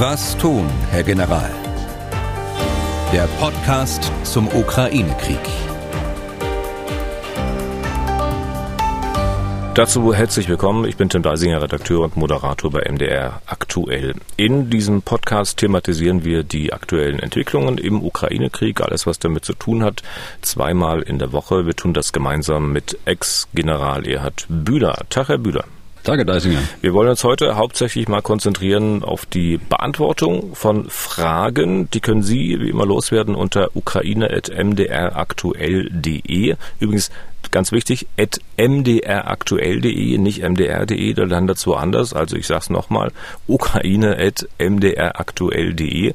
Was tun, Herr General? Der Podcast zum Ukraine-Krieg. Dazu herzlich willkommen. Ich bin Tim Deisinger, Redakteur und Moderator bei MDR aktuell. In diesem Podcast thematisieren wir die aktuellen Entwicklungen im Ukraine-Krieg, alles was damit zu tun hat, zweimal in der Woche. Wir tun das gemeinsam mit Ex-General Erhard Bühler. Tag, Herr Bühler. Danke, Deisinger. Wir wollen uns heute hauptsächlich mal konzentrieren auf die Beantwortung von Fragen. Die können Sie wie immer loswerden unter ukraine.mdraktuell.de. Übrigens ganz wichtig, at mdraktuell.de, nicht mdr.de, da landet es woanders. Also ich sage es nochmal, ukraine.mdraktuell.de.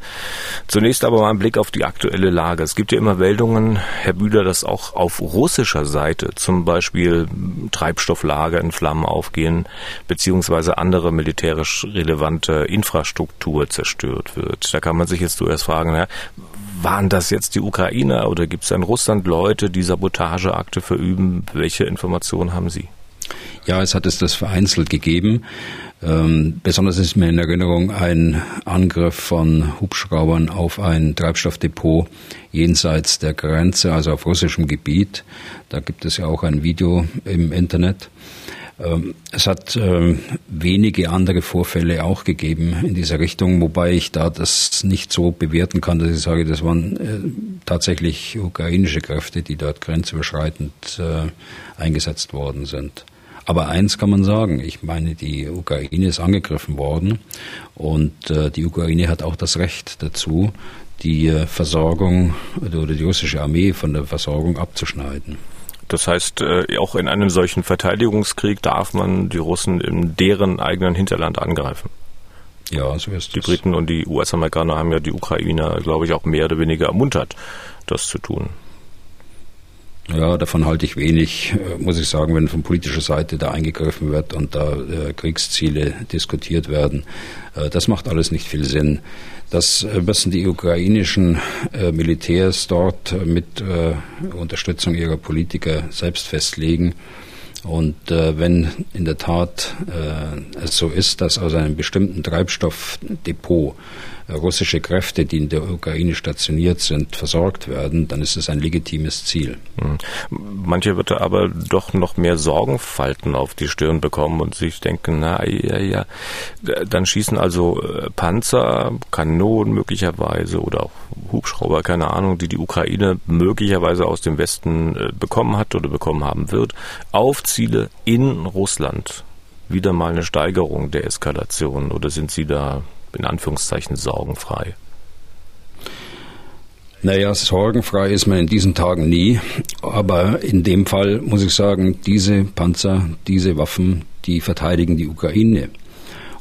Zunächst aber mal ein Blick auf die aktuelle Lage. Es gibt ja immer Meldungen, Herr Bühler, dass auch auf russischer Seite zum Beispiel Treibstofflager in Flammen aufgehen, beziehungsweise andere militärisch relevante Infrastruktur zerstört wird. Da kann man sich jetzt zuerst fragen, ja, waren das jetzt die Ukrainer oder gibt es in Russland Leute, die Sabotageakte verüben? Welche Informationen haben Sie? Ja, es hat es das vereinzelt gegeben. Ähm, besonders ist mir in Erinnerung ein Angriff von Hubschraubern auf ein Treibstoffdepot jenseits der Grenze, also auf russischem Gebiet. Da gibt es ja auch ein Video im Internet. Ähm, es hat ähm, wenige andere Vorfälle auch gegeben in dieser Richtung, wobei ich da das nicht so bewerten kann, dass ich sage, das waren äh, tatsächlich ukrainische Kräfte, die dort grenzüberschreitend äh, eingesetzt worden sind. Aber eins kann man sagen, ich meine, die Ukraine ist angegriffen worden und äh, die Ukraine hat auch das Recht dazu, die Versorgung oder die russische Armee von der Versorgung abzuschneiden. Das heißt, äh, auch in einem solchen Verteidigungskrieg darf man die Russen in deren eigenen Hinterland angreifen. Ja, so ist Die es. Briten und die US-Amerikaner haben ja die Ukrainer, glaube ich, auch mehr oder weniger ermuntert, das zu tun. Ja, davon halte ich wenig, äh, muss ich sagen, wenn von politischer Seite da eingegriffen wird und da äh, Kriegsziele diskutiert werden. Äh, das macht alles nicht viel Sinn. Das äh, müssen die ukrainischen äh, Militärs dort mit äh, Unterstützung ihrer Politiker selbst festlegen. Und äh, wenn in der Tat äh, es so ist, dass aus einem bestimmten Treibstoffdepot russische Kräfte, die in der Ukraine stationiert sind, versorgt werden, dann ist es ein legitimes Ziel. Hm. Manche wird aber doch noch mehr Sorgenfalten auf die Stirn bekommen und sich denken, na ja, ja, dann schießen also äh, Panzer, Kanonen möglicherweise oder auch Hubschrauber, keine Ahnung, die die Ukraine möglicherweise aus dem Westen äh, bekommen hat oder bekommen haben wird, auf Ziele in Russland. Wieder mal eine Steigerung der Eskalation oder sind Sie da in Anführungszeichen sorgenfrei? Naja, sorgenfrei ist man in diesen Tagen nie. Aber in dem Fall muss ich sagen, diese Panzer, diese Waffen, die verteidigen die Ukraine.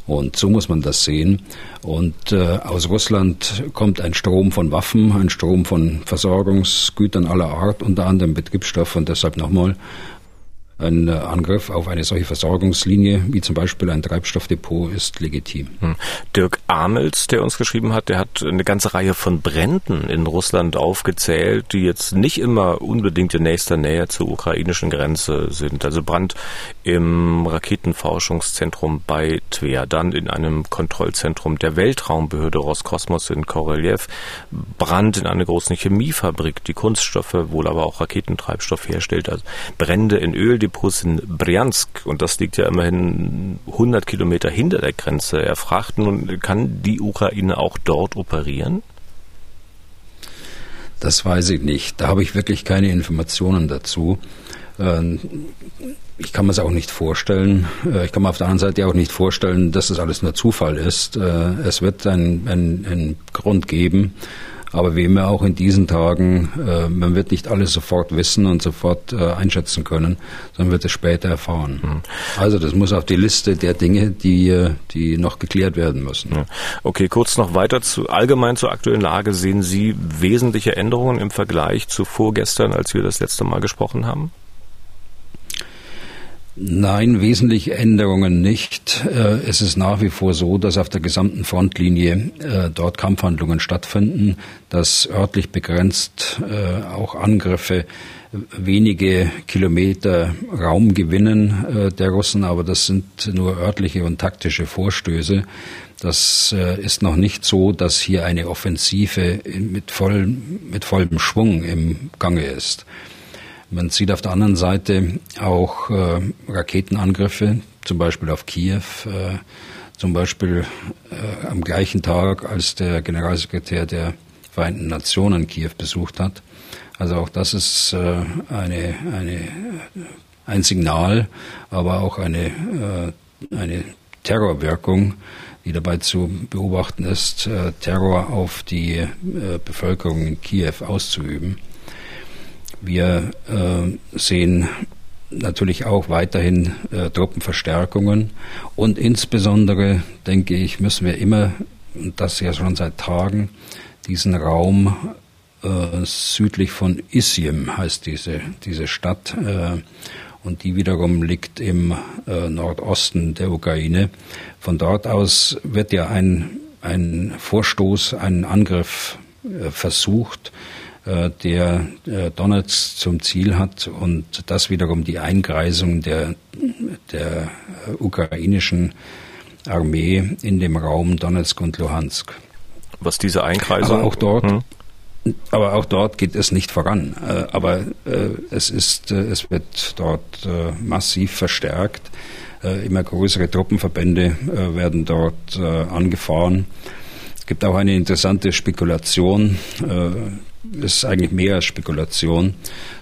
Und so muss man das sehen. Und äh, aus Russland kommt ein Strom von Waffen, ein Strom von Versorgungsgütern aller Art, unter anderem Betriebsstoff. Und deshalb nochmal, ein äh, Angriff auf eine solche Versorgungslinie, wie zum Beispiel ein Treibstoffdepot, ist legitim. Hm. Dirk Amels, der uns geschrieben hat, der hat eine ganze Reihe von Bränden in Russland aufgezählt, die jetzt nicht immer unbedingt in nächster Nähe zur ukrainischen Grenze sind. Also Brand im Raketenforschungszentrum bei Tver, dann in einem Kontrollzentrum der Weltraumbehörde Roskosmos in Korolev, Brand in einer großen Chemiefabrik, die Kunststoffe, wohl aber auch Raketentreibstoff herstellt, also Brände in Öldepots in Bryansk und das liegt ja immerhin 100 Kilometer hinter der Grenze. Er fragt nun, kann die Ukraine auch dort operieren? Das weiß ich nicht. Da habe ich wirklich keine Informationen dazu. Ähm, ich kann mir es auch nicht vorstellen. Äh, ich kann mir auf der anderen Seite auch nicht vorstellen, dass das alles nur Zufall ist. Äh, es wird einen, einen, einen Grund geben. Aber wie immer auch in diesen Tagen, äh, man wird nicht alles sofort wissen und sofort äh, einschätzen können, sondern wird es später erfahren. Mhm. Also das muss auf die Liste der Dinge, die, äh, die noch geklärt werden müssen. Ja. Okay, kurz noch weiter zu allgemein zur aktuellen Lage. Sehen Sie wesentliche Änderungen im Vergleich zu vorgestern, als wir das letzte Mal gesprochen haben? Nein, wesentliche Änderungen nicht. Äh, es ist nach wie vor so, dass auf der gesamten Frontlinie äh, dort Kampfhandlungen stattfinden, dass örtlich begrenzt äh, auch Angriffe wenige Kilometer Raum gewinnen der Russen, aber das sind nur örtliche und taktische Vorstöße. Das ist noch nicht so, dass hier eine Offensive mit, voll, mit vollem Schwung im Gange ist. Man sieht auf der anderen Seite auch äh, Raketenangriffe, zum Beispiel auf Kiew, äh, zum Beispiel äh, am gleichen Tag, als der Generalsekretär der Vereinten Nationen Kiew besucht hat. Also auch das ist äh, eine, eine, ein Signal, aber auch eine, äh, eine Terrorwirkung, die dabei zu beobachten ist, äh, Terror auf die äh, Bevölkerung in Kiew auszuüben. Wir äh, sehen natürlich auch weiterhin äh, Truppenverstärkungen und insbesondere, denke ich, müssen wir immer, und das ja schon seit Tagen, diesen Raum äh, südlich von Isim heißt diese, diese Stadt, äh, und die wiederum liegt im äh, Nordosten der Ukraine. Von dort aus wird ja ein, ein Vorstoß, ein Angriff äh, versucht, der äh, Donetsk zum Ziel hat und das wiederum die Eingreisung der, der ukrainischen Armee in dem Raum Donetsk und Luhansk. Was diese Einkreisung? Aber auch dort, hm? aber auch dort geht es nicht voran. Äh, aber es ist, es wird dort massiv verstärkt. Immer größere Truppenverbände werden dort angefahren. Es gibt auch eine interessante Spekulation ist eigentlich mehr Spekulation,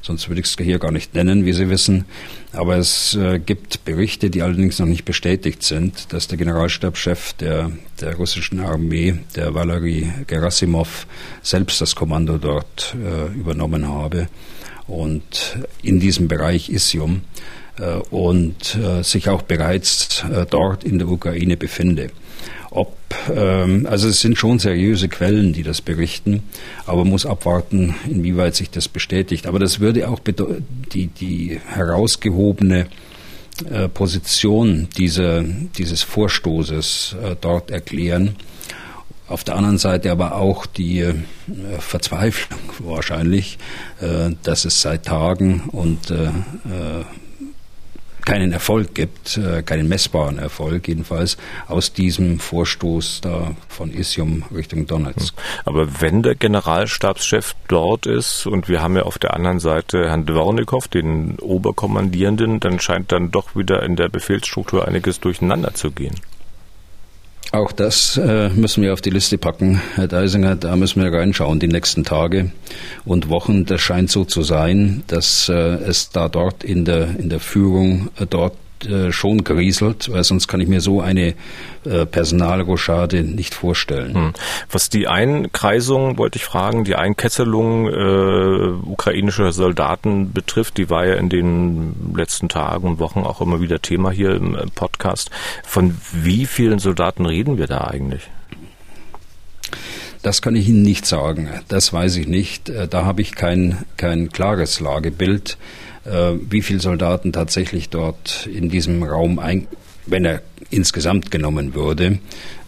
sonst würde ich es hier gar nicht nennen, wie Sie wissen. Aber es äh, gibt Berichte, die allerdings noch nicht bestätigt sind, dass der Generalstabschef der, der russischen Armee, der Valery Gerasimov, selbst das Kommando dort äh, übernommen habe. Und in diesem Bereich Isium äh, und äh, sich auch bereits äh, dort in der Ukraine befinde ob, ähm, also es sind schon seriöse Quellen, die das berichten, aber muss abwarten, inwieweit sich das bestätigt. Aber das würde auch die, die herausgehobene äh, Position dieser, dieses Vorstoßes äh, dort erklären. Auf der anderen Seite aber auch die äh, Verzweiflung wahrscheinlich, äh, dass es seit Tagen und äh, äh keinen Erfolg gibt, äh, keinen messbaren Erfolg jedenfalls, aus diesem Vorstoß da von Isium Richtung Donetsk. Hm. Aber wenn der Generalstabschef dort ist und wir haben ja auf der anderen Seite Herrn Dvornikow, den Oberkommandierenden, dann scheint dann doch wieder in der Befehlsstruktur einiges durcheinander zu gehen. Auch das äh, müssen wir auf die Liste packen, Herr Deisinger. Da müssen wir reinschauen die nächsten Tage und Wochen. Das scheint so zu sein, dass äh, es da dort in der, in der Führung äh, dort äh, schon gerieselt, weil sonst kann ich mir so eine äh, Personalrochade nicht vorstellen. Hm. Was die Einkreisung, wollte ich fragen, die Einkesselung äh, ukrainischer Soldaten betrifft, die war ja in den letzten Tagen und Wochen auch immer wieder Thema hier im Podcast. Von wie vielen Soldaten reden wir da eigentlich? Das kann ich Ihnen nicht sagen. Das weiß ich nicht. Äh, da habe ich kein, kein klares Lagebild. Äh, wie viele Soldaten tatsächlich dort in diesem Raum, ein, wenn er insgesamt genommen würde,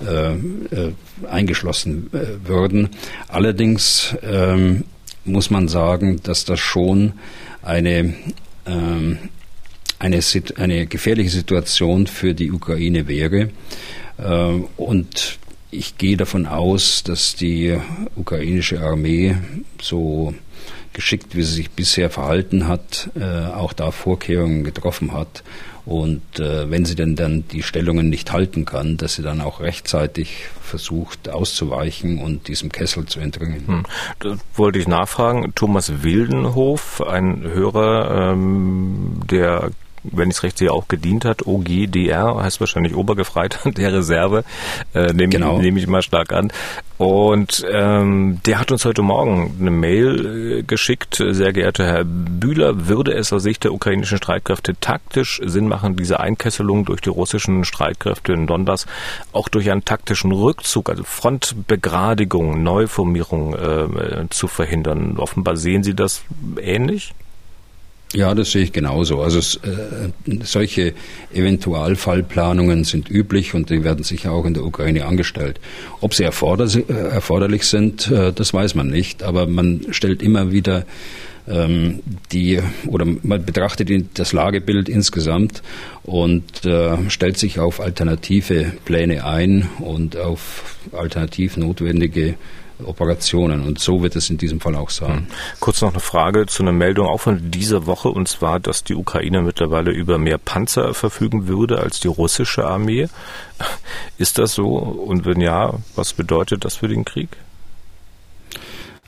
äh, äh, eingeschlossen würden. Allerdings ähm, muss man sagen, dass das schon eine, ähm, eine, eine gefährliche Situation für die Ukraine wäre. Und ich gehe davon aus, dass die ukrainische Armee so geschickt, wie sie sich bisher verhalten hat, äh, auch da Vorkehrungen getroffen hat. Und äh, wenn sie denn dann die Stellungen nicht halten kann, dass sie dann auch rechtzeitig versucht auszuweichen und diesem Kessel zu entringen. Hm. Das wollte ich nachfragen. Thomas Wildenhof, ein Hörer, ähm, der wenn ich es recht sehe, auch gedient hat. OGDR heißt wahrscheinlich Obergefreiter der Reserve, äh, nehme genau. ich, nehm ich mal stark an. Und ähm, der hat uns heute Morgen eine Mail äh, geschickt. Sehr geehrter Herr Bühler, würde es aus Sicht der ukrainischen Streitkräfte taktisch Sinn machen, diese Einkesselung durch die russischen Streitkräfte in Donbass auch durch einen taktischen Rückzug, also Frontbegradigung, Neuformierung äh, zu verhindern? Offenbar sehen Sie das ähnlich? Ja, das sehe ich genauso. Also äh, solche Eventualfallplanungen sind üblich und die werden sicher auch in der Ukraine angestellt. Ob sie äh, erforderlich sind, äh, das weiß man nicht, aber man stellt immer wieder ähm, die, oder man betrachtet das Lagebild insgesamt und äh, stellt sich auf alternative Pläne ein und auf alternativ notwendige Operationen. Und so wird es in diesem Fall auch sein. Hm. Kurz noch eine Frage zu einer Meldung auch von dieser Woche, und zwar, dass die Ukraine mittlerweile über mehr Panzer verfügen würde als die russische Armee. Ist das so? Und wenn ja, was bedeutet das für den Krieg?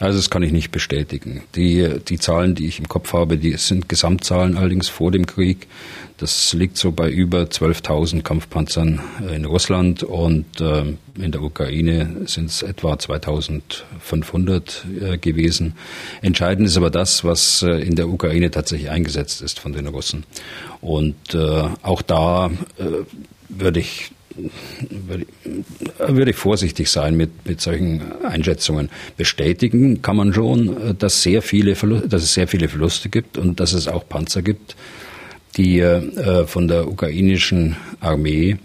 Also das kann ich nicht bestätigen. Die, die Zahlen, die ich im Kopf habe, die sind Gesamtzahlen allerdings vor dem Krieg. Das liegt so bei über 12.000 Kampfpanzern in Russland und äh, in der Ukraine sind es etwa 2.500 äh, gewesen. Entscheidend ist aber das, was äh, in der Ukraine tatsächlich eingesetzt ist von den Russen. Und äh, auch da würde ich würde ich vorsichtig sein mit, mit solchen Einschätzungen. Bestätigen kann man schon, dass, sehr viele dass es sehr viele Verluste gibt und dass es auch Panzer gibt, die äh, von der ukrainischen Armee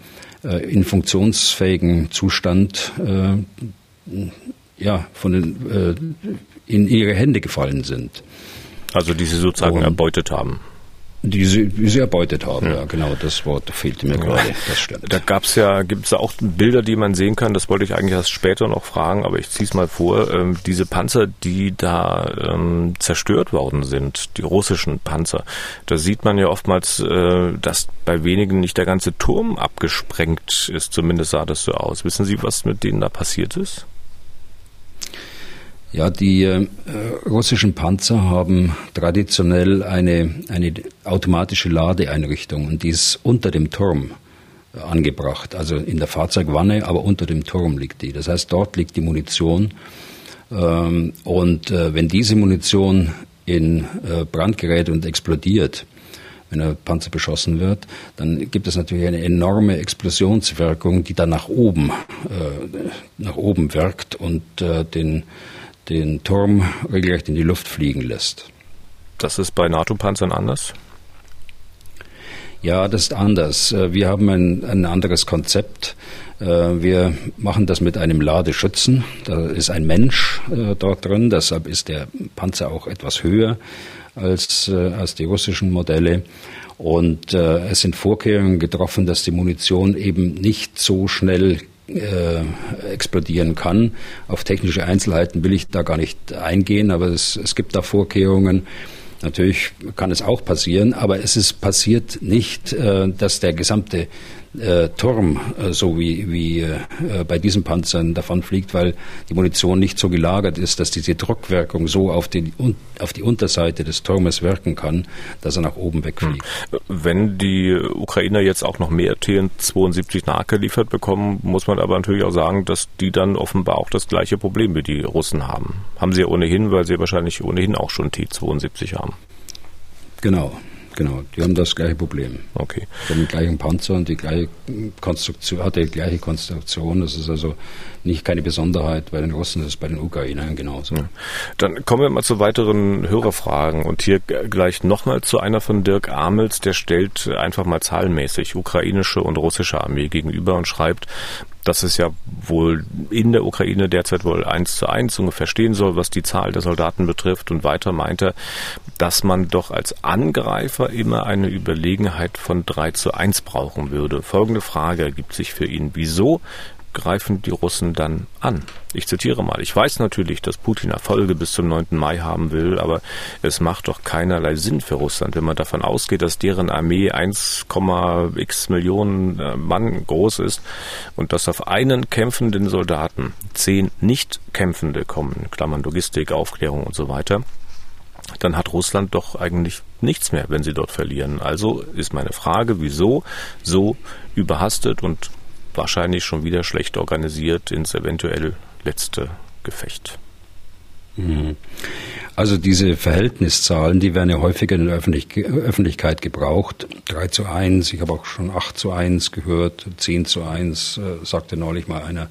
äh, in funktionsfähigen Zustand äh, ja, von den, äh, in ihre Hände gefallen sind. Also die sie sozusagen und, erbeutet haben die sie, die sie erbeutet haben, ja. ja. genau, das Wort fehlte mir ja. gerade, das stimmt. Da gab's ja, gibt's auch Bilder, die man sehen kann, das wollte ich eigentlich erst später noch fragen, aber ich ziehe es mal vor, ähm, diese Panzer, die da ähm, zerstört worden sind, die russischen Panzer, da sieht man ja oftmals, äh, dass bei wenigen nicht der ganze Turm abgesprengt ist, zumindest sah das so aus. Wissen Sie, was mit denen da passiert ist? Ja, die äh, russischen Panzer haben traditionell eine, eine automatische Ladeeinrichtung und die ist unter dem Turm äh, angebracht, also in der Fahrzeugwanne, aber unter dem Turm liegt die. Das heißt, dort liegt die Munition. Ähm, und äh, wenn diese Munition in äh, Brand gerät und explodiert, wenn der Panzer beschossen wird, dann gibt es natürlich eine enorme Explosionswirkung, die dann nach oben, äh, nach oben wirkt und äh, den den Turm regelrecht in die Luft fliegen lässt. Das ist bei NATO-Panzern anders? Ja, das ist anders. Äh, wir haben ein, ein anderes Konzept. Äh, wir machen das mit einem Ladeschützen. Da ist ein Mensch äh, dort drin, deshalb ist der Panzer auch etwas höher als, als die russischen Modelle. Und es sind Vorkehrungen getroffen, dass die Munition eben nicht so schnell äh, explodieren kann. Auf technische Einzelheiten will ich da gar nicht eingehen, aber es, es gibt da Vorkehrungen. Natürlich kann es auch passieren, aber es ist passiert nicht, äh, dass der gesamte äh, Turm, äh, so wie, wie äh, bei diesen Panzern davonfliegt, weil die Munition nicht so gelagert ist, dass diese Druckwirkung so auf die, auf die Unterseite des Turmes wirken kann, dass er nach oben wegfliegt. Hm. Wenn die Ukrainer jetzt auch noch mehr TN-72 nachgeliefert bekommen, muss man aber natürlich auch sagen, dass die dann offenbar auch das gleiche Problem wie die Russen haben. Haben sie ja ohnehin, weil sie wahrscheinlich ohnehin auch schon T-72 haben. Genau. Genau, die haben das gleiche Problem. Okay. Die haben den gleichen Panzer und die gleiche Konstruktion, hat die gleiche Konstruktion. Das ist also nicht keine Besonderheit bei den Russen, das ist bei den Ukrainern genauso. Ja. Dann kommen wir mal zu weiteren Hörerfragen und hier gleich nochmal zu einer von Dirk Amels, der stellt einfach mal zahlenmäßig ukrainische und russische Armee gegenüber und schreibt, dass es ja wohl in der Ukraine derzeit wohl eins zu eins ungefähr stehen soll, was die Zahl der Soldaten betrifft. Und weiter meint er, dass man doch als Angreifer immer eine Überlegenheit von drei zu eins brauchen würde. Folgende Frage ergibt sich für ihn. Wieso greifen die Russen dann an. Ich zitiere mal, ich weiß natürlich, dass Putin Erfolge bis zum 9. Mai haben will, aber es macht doch keinerlei Sinn für Russland, wenn man davon ausgeht, dass deren Armee 1,x Millionen äh, Mann groß ist und dass auf einen kämpfenden Soldaten zehn nicht kämpfende kommen, Klammern Logistik, Aufklärung und so weiter dann hat Russland doch eigentlich nichts mehr, wenn sie dort verlieren. Also ist meine Frage, wieso so überhastet und wahrscheinlich schon wieder schlecht organisiert ins eventuell letzte Gefecht. Mhm. Also diese Verhältniszahlen, die werden ja häufiger in der Öffentlichkeit gebraucht. 3 zu 1, ich habe auch schon 8 zu 1 gehört, 10 zu 1, äh, sagte neulich mal einer.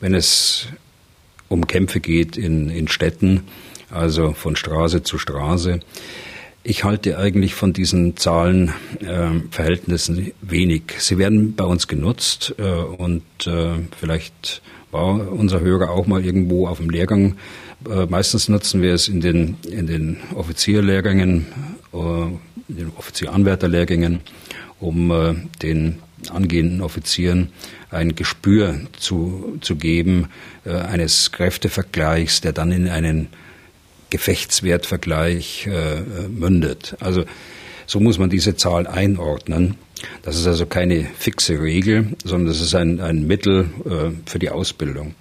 Wenn es um Kämpfe geht in, in Städten, also von Straße zu Straße, Ich halte eigentlich von diesen Zahlenverhältnissen äh, wenig. Sie werden bei uns genutzt äh, und äh, vielleicht war unser Hörer auch mal irgendwo auf dem Lehrgang. Äh, meistens nutzen wir es in den, in den Offizierlehrgängen, äh, in den Offizieranwärterlehrgängen, um äh, den angehenden Offizieren ein Gespür zu, zu geben, eines Kräftevergleichs, der dann in einen Gefechtswertvergleich äh, mündet. Also so muss man diese Zahl einordnen. Das ist also keine fixe Regel, sondern das ist ein, ein Mittel äh, für die Ausbildung.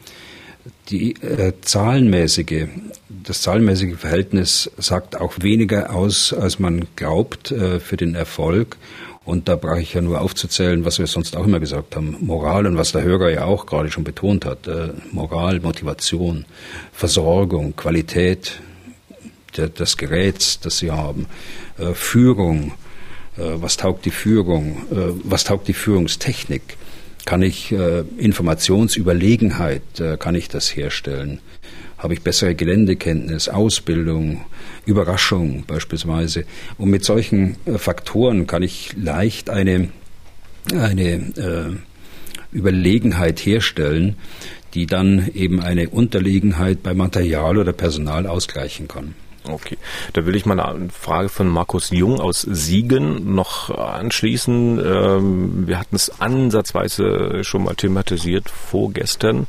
Die äh, zahlenmäßige, das zahlenmäßige Verhältnis sagt auch weniger aus, als man glaubt äh, für den Erfolg. Und da brauche ich ja nur aufzuzählen, was wir sonst auch immer gesagt haben. Moral und was der Hörer ja auch gerade schon betont hat. Äh, Moral, Motivation, Versorgung, Qualität, des Geräts, das sie haben, äh, Führung, äh, was taugt die Führung, äh, was taugt die Führungstechnik, kann ich Informationsüberlegenheit, kann ich das herstellen, habe ich bessere Geländekenntnis, Ausbildung, Überraschung beispielsweise. Und mit solchen Faktoren kann ich leicht eine, eine Überlegenheit herstellen, die dann eben eine Unterlegenheit bei Material oder Personal ausgleichen kann. Okay, da will ich mal eine Frage von Markus Jung aus Siegen noch anschließen. Ähm, wir hatten es ansatzweise schon mal thematisiert vorgestern.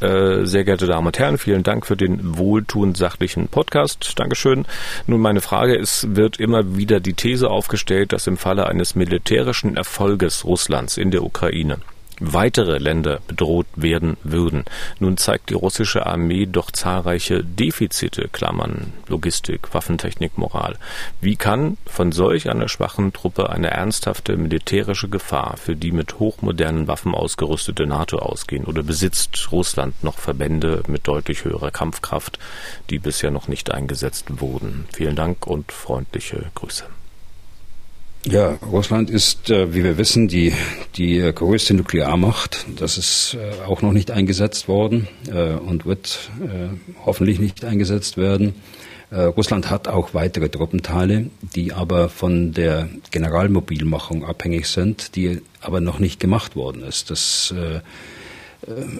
Äh, sehr geehrte Damen und Herren, vielen Dank für den wohltuend sachlichen Podcast. Dankeschön. Nun meine Frage ist, wird immer wieder die These aufgestellt, dass im Falle eines militärischen Erfolges Russlands in der Ukraine weitere Länder bedroht werden würden. Nun zeigt die russische Armee doch zahlreiche Defizite, Klammern, Logistik, Waffentechnik, Moral. Wie kann von solch einer schwachen Truppe eine ernsthafte militärische Gefahr für die mit hochmodernen Waffen ausgerüstete NATO ausgehen? Oder besitzt Russland noch Verbände mit deutlich höherer Kampfkraft, die bisher noch nicht eingesetzt wurden? Vielen Dank und freundliche Grüße. Ja, Russland ist, äh, wie wir wissen, die, die äh, größte Nuklearmacht. Das ist äh, auch noch nicht eingesetzt worden und wird hoffentlich nicht eingesetzt werden. Russland hat auch weitere Truppenteile, die aber von der Generalmobilmachung abhängig sind, die aber noch nicht gemacht worden ist. Das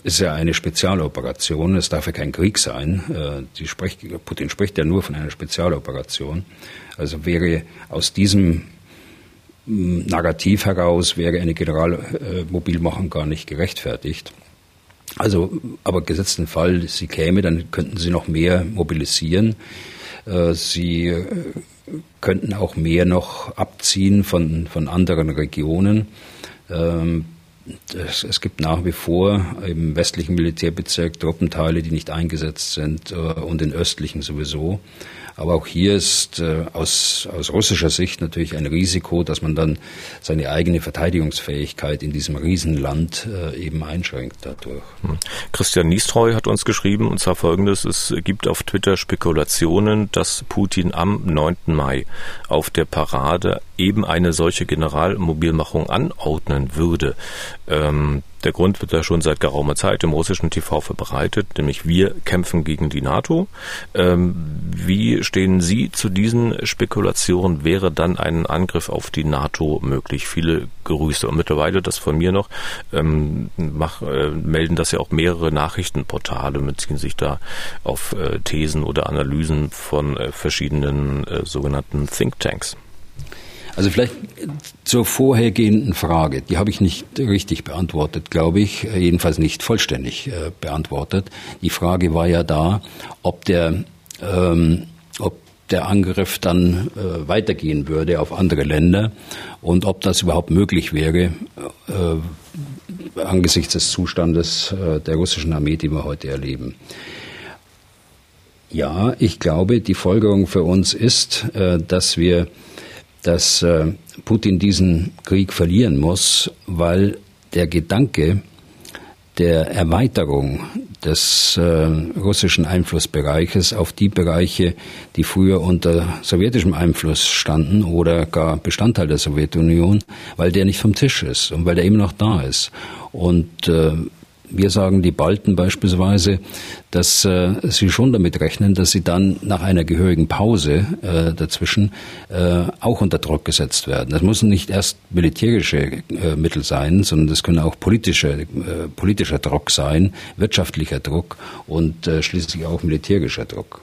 ist ja eine Spezialoperation. Es darf ja kein Krieg sein. Spricht, Putin spricht ja nur von einer Spezialoperation. Also wäre aus diesem Narrativ heraus wäre eine Generalmobilmachung gar nicht gerechtfertigt. Also, aber gesetzten Fall, sie käme, dann könnten sie noch mehr mobilisieren. Äh, sie äh, könnten auch mehr noch abziehen von, von anderen Regionen. Ähm, es, gibt nach wie vor im westlichen Militärbezirk Truppenteile, die nicht eingesetzt sind äh, und in östlichen sowieso. Aber auch hier ist äh, aus, aus russischer Sicht natürlich ein Risiko, dass man dann seine eigene Verteidigungsfähigkeit in diesem Riesenland äh, eben einschränkt dadurch. Hm. Christian Niestreu hat uns geschrieben, und zwar folgendes, es gibt auf Twitter Spekulationen, dass Putin am 9. Mai auf der Parade eben eine solche Generalmobilmachung anordnen würde. Ähm, der Grund wird ja schon seit geraumer Zeit im russischen TV verbreitet, nämlich wir kämpfen gegen die NATO. Ähm, wie stehen Sie zu diesen Spekulationen? Wäre dann ein Angriff auf die NATO möglich? Viele Grüße. Und mittlerweile, das von mir noch, ähm, mach, äh, melden das ja auch mehrere Nachrichtenportale, beziehen sich da auf äh, Thesen oder Analysen von äh, verschiedenen äh, sogenannten Thinktanks. Also vielleicht zur vorhergehenden Frage, die habe ich nicht richtig beantwortet, glaube ich, jedenfalls nicht vollständig äh, beantwortet. Die Frage war ja da, ob der, ähm, ob der Angriff dann äh, weitergehen würde auf andere Länder und ob das überhaupt möglich wäre äh, angesichts des Zustandes äh, der russischen Armee, die wir heute erleben. Ja, ich glaube, die Folgerung für uns ist, äh, dass wir dass äh, Putin diesen Krieg verlieren muss, weil der Gedanke der Erweiterung des äh, russischen Einflussbereiches auf die Bereiche, die früher unter sowjetischem Einfluss standen oder gar Bestandteil der Sowjetunion, weil der nicht vom Tisch ist und weil der immer noch da ist. Und äh, wir sagen die Balten beispielsweise, dass äh, sie schon damit rechnen, dass sie dann nach einer gehörigen Pause äh, dazwischen äh, auch unter Druck gesetzt werden. Das müssen nicht erst militärische äh, Mittel sein, sondern das können auch politische, äh, politischer Druck sein, wirtschaftlicher Druck und äh, schließlich auch militärischer Druck.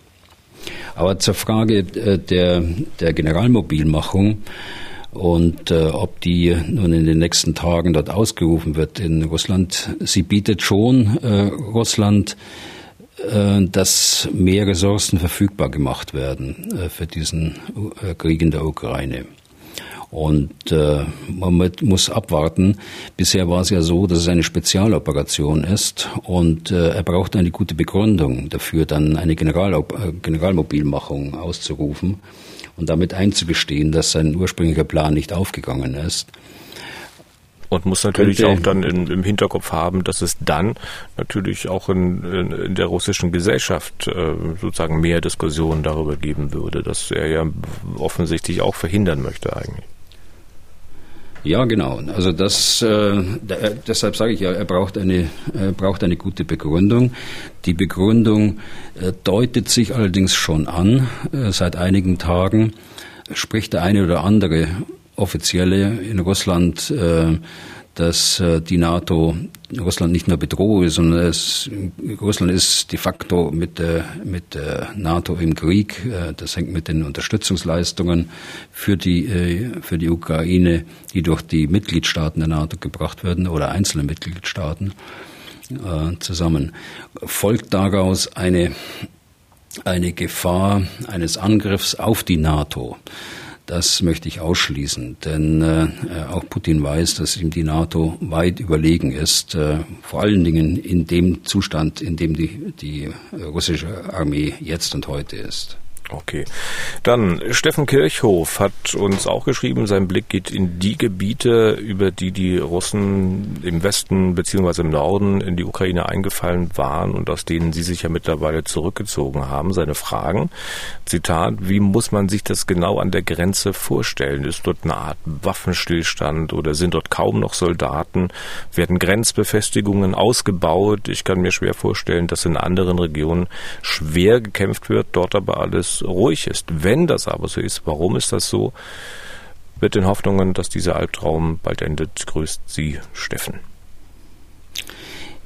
Aber zur Frage äh, der, der Generalmobilmachung und äh, ob die nun in den nächsten Tagen dort ausgerufen wird in Russland, sie bietet schon äh, Russland, äh, dass mehr Ressourcen verfügbar gemacht werden äh, für diesen äh, Krieg in der Ukraine. Und äh, man muss abwarten. Bisher war es ja so, dass es eine Spezialoperation ist und äh, er braucht eine gute Begründung dafür, dann eine General äh, Generalmobilmachung auszurufen und damit einzugestehen, dass sein ursprünglicher Plan nicht aufgegangen ist. Und muss natürlich auch dann in, im Hinterkopf haben, dass es dann natürlich auch in, in, in der russischen Gesellschaft äh, sozusagen mehr Diskussionen darüber geben würde, dass er ja offensichtlich auch verhindern möchte eigentlich. Ja, genau. Also das, äh, deshalb sage ich ja, er braucht eine, er braucht eine gute Begründung. Die Begründung äh, deutet sich allerdings schon an. Äh, seit einigen Tagen spricht der eine oder andere Offizielle in Russland äh, dass äh, die NATO Russland nicht nur bedrohe, sondern es, Russland ist de facto mit der, mit der NATO im Krieg. Äh, das hängt mit den Unterstützungsleistungen für die, äh, für die Ukraine, die durch die Mitgliedstaaten der NATO gebracht werden oder einzelne Mitgliedstaaten zusammen. Folgt daraus eine, eine Gefahr eines Angriffs auf die NATO. Das möchte ich ausschließen, denn äh, auch Putin weiß, dass ihm die NATO weit überlegen ist, äh, vor allen Dingen in dem Zustand, in dem die, die russische Armee jetzt und heute ist. Okay. Dann Steffen Kirchhoff hat uns auch geschrieben, sein Blick geht in die Gebiete, über die die Russen im Westen beziehungsweise im Norden in die Ukraine eingefallen waren und aus denen sie sich ja mittlerweile zurückgezogen haben. Seine Fragen, Zitat, wie muss man sich das genau an der Grenze vorstellen? Ist dort eine Art Waffenstillstand oder sind dort kaum noch Soldaten? Werden Grenzbefestigungen ausgebaut? Ich kann mir schwer vorstellen, dass in anderen Regionen schwer gekämpft wird, dort aber alles ruhig ist. Wenn das aber so ist, warum ist das so? Mit den Hoffnungen, dass dieser Albtraum bald endet, grüßt Sie, Steffen.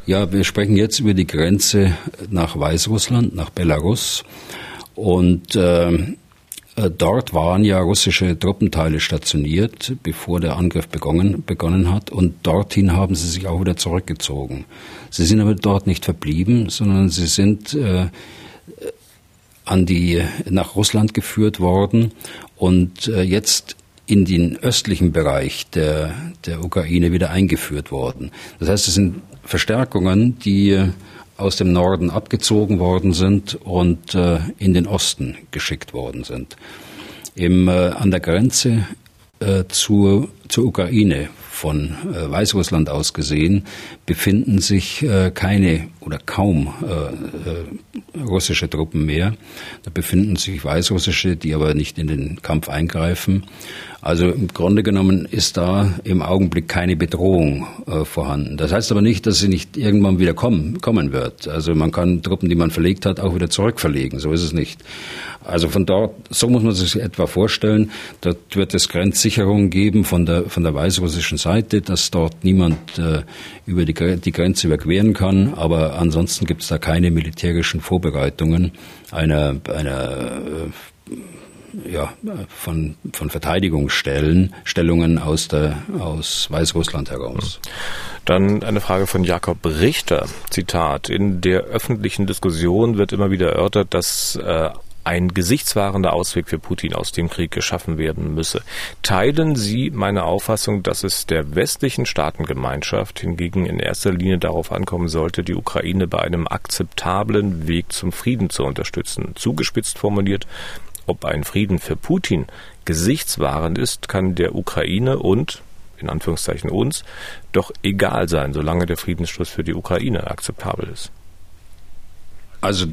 Ja, wir sprechen jetzt über die Grenze nach Weißrussland, nach Belarus. Und äh, dort waren ja russische Truppenteile stationiert, bevor der Angriff begonnen, begonnen hat. Und dorthin haben sie sich auch wieder zurückgezogen. Sie sind aber dort nicht verblieben, sondern sie sind äh, an die, nach Russland geführt worden und äh, jetzt in den östlichen Bereich der, der Ukraine wieder eingeführt worden. Das heißt, es sind Verstärkungen, die äh, aus dem Norden abgezogen worden sind und äh, in den Osten geschickt worden sind. Im, an der Grenze zur, zur Ukraine von Weißrussland aus gesehen befinden sich keine oder kaum äh, russische Truppen mehr. Da befinden sich weißrussische, die aber nicht in den Kampf eingreifen. Also im Grunde genommen ist da im Augenblick keine Bedrohung äh, vorhanden. Das heißt aber nicht, dass sie nicht irgendwann wieder kommen, kommen wird. Also man kann Truppen, die man verlegt hat, auch wieder zurückverlegen. So ist es nicht. Also von dort, so muss man sich etwa vorstellen, dort wird es Grenzsicherung geben von der, von der weißrussischen Seite, dass dort niemand äh, über die, die Grenze überqueren kann. Aber ansonsten gibt es da keine militärischen Vorbereitungen einer, einer äh, ja, von, von Verteidigungsstellen, Stellungen aus, der, aus Weißrussland heraus. Dann eine Frage von Jakob Richter. Zitat. In der öffentlichen Diskussion wird immer wieder erörtert, dass äh, ein gesichtswahrender Ausweg für Putin aus dem Krieg geschaffen werden müsse. Teilen Sie meine Auffassung, dass es der westlichen Staatengemeinschaft hingegen in erster Linie darauf ankommen sollte, die Ukraine bei einem akzeptablen Weg zum Frieden zu unterstützen? Zugespitzt formuliert, ob ein Frieden für Putin gesichtswahrend ist, kann der Ukraine und in Anführungszeichen uns doch egal sein, solange der Friedensschluss für die Ukraine akzeptabel ist. Also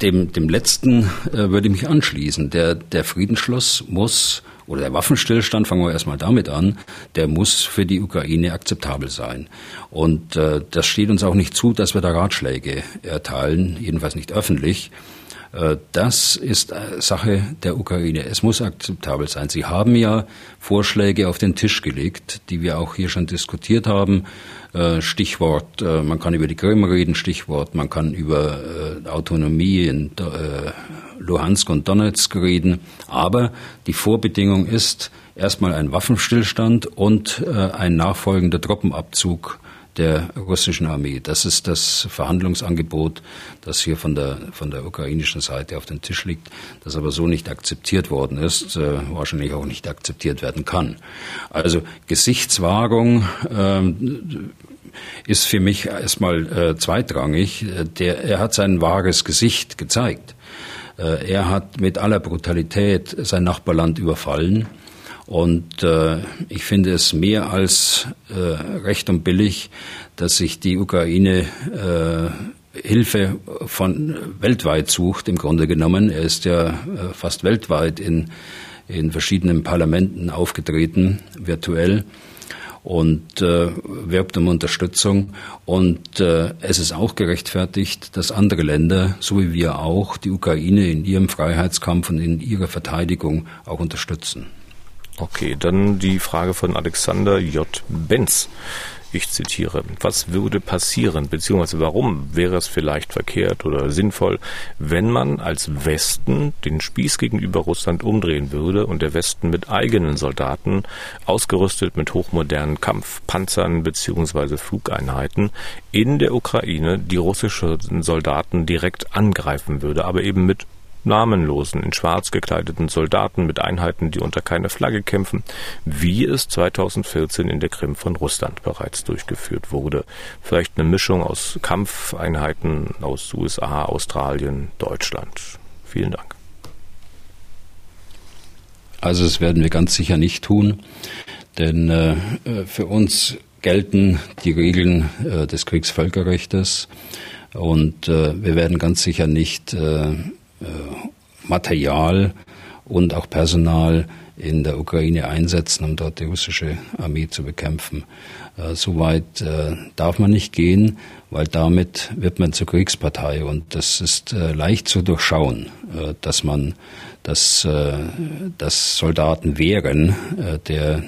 dem, dem letzten äh, würde ich mich anschließen. Der, der Friedensschluss muss oder der Waffenstillstand, fangen wir erstmal damit an, der muss für die Ukraine akzeptabel sein. Und äh, das steht uns auch nicht zu, dass wir da Ratschläge erteilen, jedenfalls nicht öffentlich. Äh, das ist äh, Sache der Ukraine. Es muss akzeptabel sein. Sie haben ja Vorschläge auf den Tisch gelegt, die wir auch hier schon diskutiert haben. Äh, Stichwort, man kann über die Krim reden, Stichwort, man kann über Autonomie in Luhansk und Donetsk reden. Aber die Vorbedingung ist erstmal ein Waffenstillstand und ein nachfolgender Truppenabzug der russischen Armee. Das ist das Verhandlungsangebot, das hier von der, von der ukrainischen Seite auf dem Tisch liegt, das aber so nicht akzeptiert worden ist, äh, wahrscheinlich auch nicht akzeptiert werden kann. Also Gesichtswahrung äh, ist für mich erstmal äh, zweitrangig. Der, er hat sein wahres Gesicht gezeigt. Äh, er hat mit aller Brutalität sein Nachbarland überfallen und äh, ich finde es mehr als äh, recht und billig, dass sich die Ukraine äh, Hilfe von weltweit sucht, im Grunde genommen. Er ist ja äh, fast weltweit in, in verschiedenen Parlamenten aufgetreten, virtuell und äh, wirbt um Unterstützung. Und äh, es ist auch gerechtfertigt, dass andere Länder, so wie wir auch, die Ukraine in ihrem Freiheitskampf und in ihrer Verteidigung auch unterstützen. Okay, dann die Frage von Alexander J. Benz. Ich zitiere, was würde passieren, beziehungsweise warum wäre es vielleicht verkehrt oder sinnvoll, wenn man als Westen den Spieß gegenüber Russland umdrehen würde und der Westen mit eigenen Soldaten, ausgerüstet mit hochmodernen Kampfpanzern beziehungsweise Flugeinheiten, in der Ukraine die russischen Soldaten direkt angreifen würde, aber eben mit namenlosen, in schwarz gekleideten Soldaten mit Einheiten, die unter keiner Flagge kämpfen, wie es 2014 in der Krim von Russland bereits durchgeführt wurde. Vielleicht eine Mischung aus Kampfeinheiten aus USA, Australien, Deutschland. Vielen Dank. Also das werden wir ganz sicher nicht tun, denn äh, für uns gelten die Regeln äh, des Kriegsvölkerrechtes und äh, wir werden ganz sicher nicht äh, Material und auch Personal in der Ukraine einsetzen, um dort die russische Armee zu bekämpfen. Äh, Soweit äh, darf man nicht gehen, weil damit wird man zur Kriegspartei und das ist äh, leicht zu durchschauen, äh, dass man dass, äh, dass Soldaten wären äh, der äh,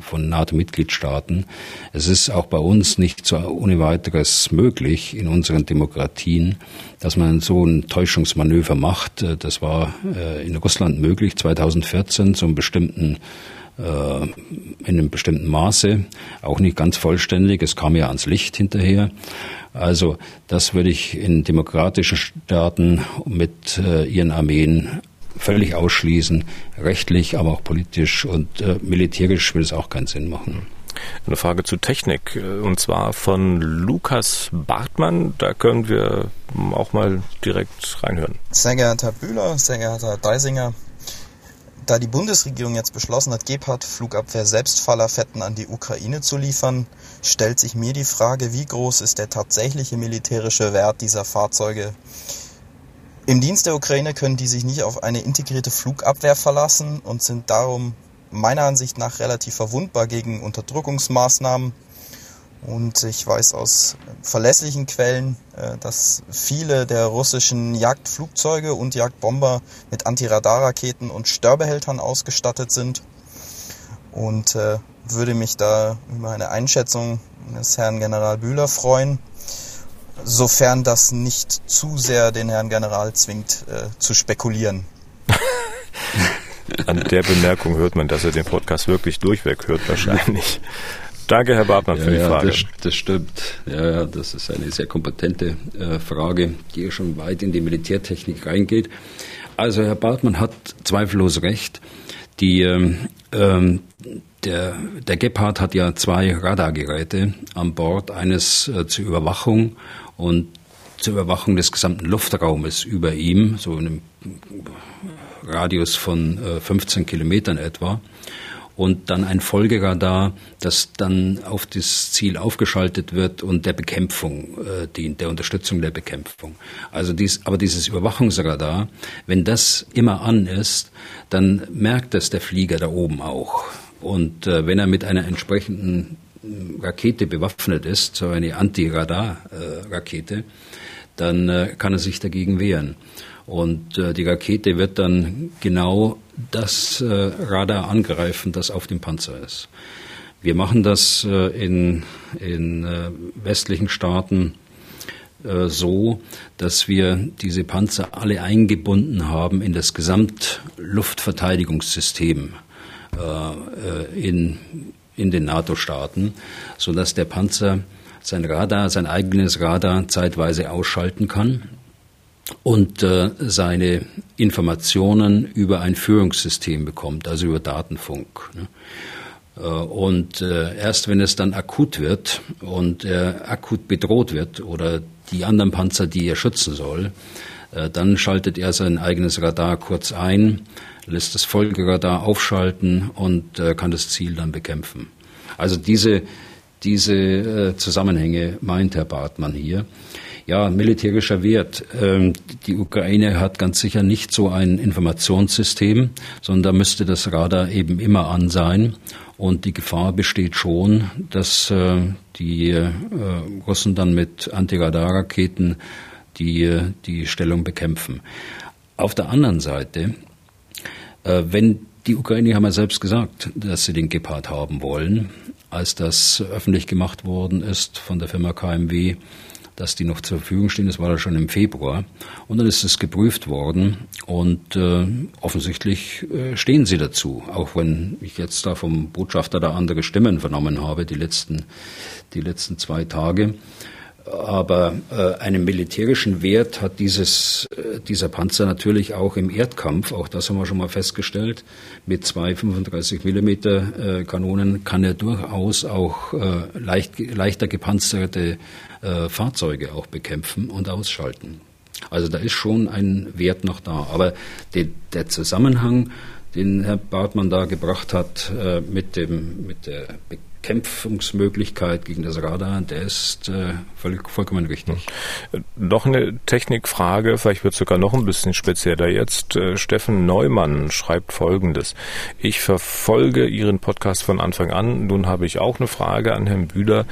von NATO-Mitgliedstaaten. Es ist auch bei uns nicht so ohne weiteres möglich in unseren Demokratien, dass man so ein Täuschungsmanöver macht. Das war in Russland möglich 2014 zum bestimmten in einem bestimmten Maße, auch nicht ganz vollständig. Es kam ja ans Licht hinterher. Also das würde ich in demokratischen Staaten mit ihren Armeen völlig ausschließen. Rechtlich, aber auch politisch und äh, militärisch will es auch keinen Sinn machen. Eine Frage zu Technik, äh, und zwar von Lukas Bartmann. Da können wir auch mal direkt reinhören. Sehr geehrter Herr Bühler, sehr geehrter Herr Deisinger, da die Bundesregierung jetzt beschlossen hat, Gepard-Flugabwehr Selbstfallerfetten an die Ukraine zu liefern, stellt sich mir die Frage, wie groß ist der tatsächliche militärische Wert dieser Fahrzeuge? Im Dienst der Ukraine können die sich nicht auf eine integrierte Flugabwehr verlassen und sind darum meiner Ansicht nach relativ verwundbar gegen Unterdrückungsmaßnahmen. Und ich weiß aus verlässlichen Quellen, äh, dass viele der russischen Jagdflugzeuge und Jagdbomber mit Antiradarraketen und Störbehältern ausgestattet sind. Und äh, würde mich da über eine Einschätzung des Herrn General Bühler freuen sofern das nicht zu sehr den Herrn General zwingt, äh, zu spekulieren. An der Bemerkung hört man, dass er den Podcast wirklich durchweg hört, wahrscheinlich. Danke, Herr Bartmann, für ja, die ja, Frage. Das, das, stimmt. Ja, ja, das ist eine sehr kompetente äh, Frage, die schon weit in die Militärtechnik reingeht. Also, Herr Bartmann hat zweifellos recht. Die, ähm, ähm der, der Gepard hat ja zwei Radargeräte an Bord, eines äh, zur Überwachung und zur Überwachung des gesamten Luftraumes über ihm, so in einem Radius von 15 äh, Kilometern etwa. und dann ein Folgeradar, das dann auf das Ziel aufgeschaltet wird und der Bekämpfung äh, dient, der Unterstützung der Bekämpfung. Also dies, aber dieses Überwachungsradar, wenn das immer an ist, dann merkt das der Flieger da oben auch. Und äh, wenn er mit einer entsprechenden äh, Rakete bewaffnet ist, so eine Anti-Radar-Rakete, äh, dann äh, kann er sich dagegen wehren. Und äh, die Rakete wird dann genau das äh, Radar angreifen, das auf dem Panzer ist. Wir machen das äh, in, in westlichen Staaten so, dass wir diese Panzer alle eingebunden haben in das Gesamtluftverteidigungssystem äh, in, in den NATO-Staaten, sodass der Panzer sein Radar, sein eigenes Radar zeitweise ausschalten kann und äh, seine Informationen über ein Führungssystem bekommt, also über Datenfunk. Ne? Äh, und äh, erst wenn es dann akut wird und er akut bedroht wird oder die anderen Panzer, die er schützen soll, äh, dann schaltet er sein eigenes Radar kurz ein, lässt das Folgeradar aufschalten und äh, kann das Ziel dann bekämpfen. Also diese, diese äh, Zusammenhänge meint Herr Bartmann hier. Ja, militärischer Wert. Ähm, die Ukraine hat ganz sicher nicht so ein Informationssystem, sondern da müsste das Radar eben immer an sein. Und die Gefahr besteht schon, dass äh, die äh, Russen dann mit Antiradarraketen die, die Stellung bekämpfen. Auf der anderen Seite, äh, wenn die Ukraine haben ja selbst gesagt, dass sie den Gepard haben wollen, als das öffentlich gemacht worden ist von der Firma KMW dass die noch zur Verfügung stehen. Das war ja schon im Februar. Und dann ist es geprüft worden und äh, offensichtlich äh, stehen sie dazu. Auch wenn ich jetzt da vom Botschafter da andere Stimmen vernommen habe, die letzten, die letzten zwei Tage. Aber äh, einen militärischen Wert hat dieses, äh, dieser Panzer natürlich auch im Erdkampf. Auch das haben wir schon mal festgestellt. Mit zwei 35 Millimeter äh, Kanonen kann er durchaus auch äh, leicht, leichter gepanzerte äh, Fahrzeuge auch bekämpfen und ausschalten. Also da ist schon ein Wert noch da. Aber die, der Zusammenhang, den Herr Bartmann da gebracht hat äh, mit, dem, mit der Bekämpfung, Kämpfungsmöglichkeit gegen das Radar, der ist äh, völlig, vollkommen richtig. Noch eine Technikfrage, vielleicht wird sogar noch ein bisschen spezieller jetzt. Äh, Steffen Neumann schreibt Folgendes. Ich verfolge Ihren Podcast von Anfang an. Nun habe ich auch eine Frage an Herrn Bühler.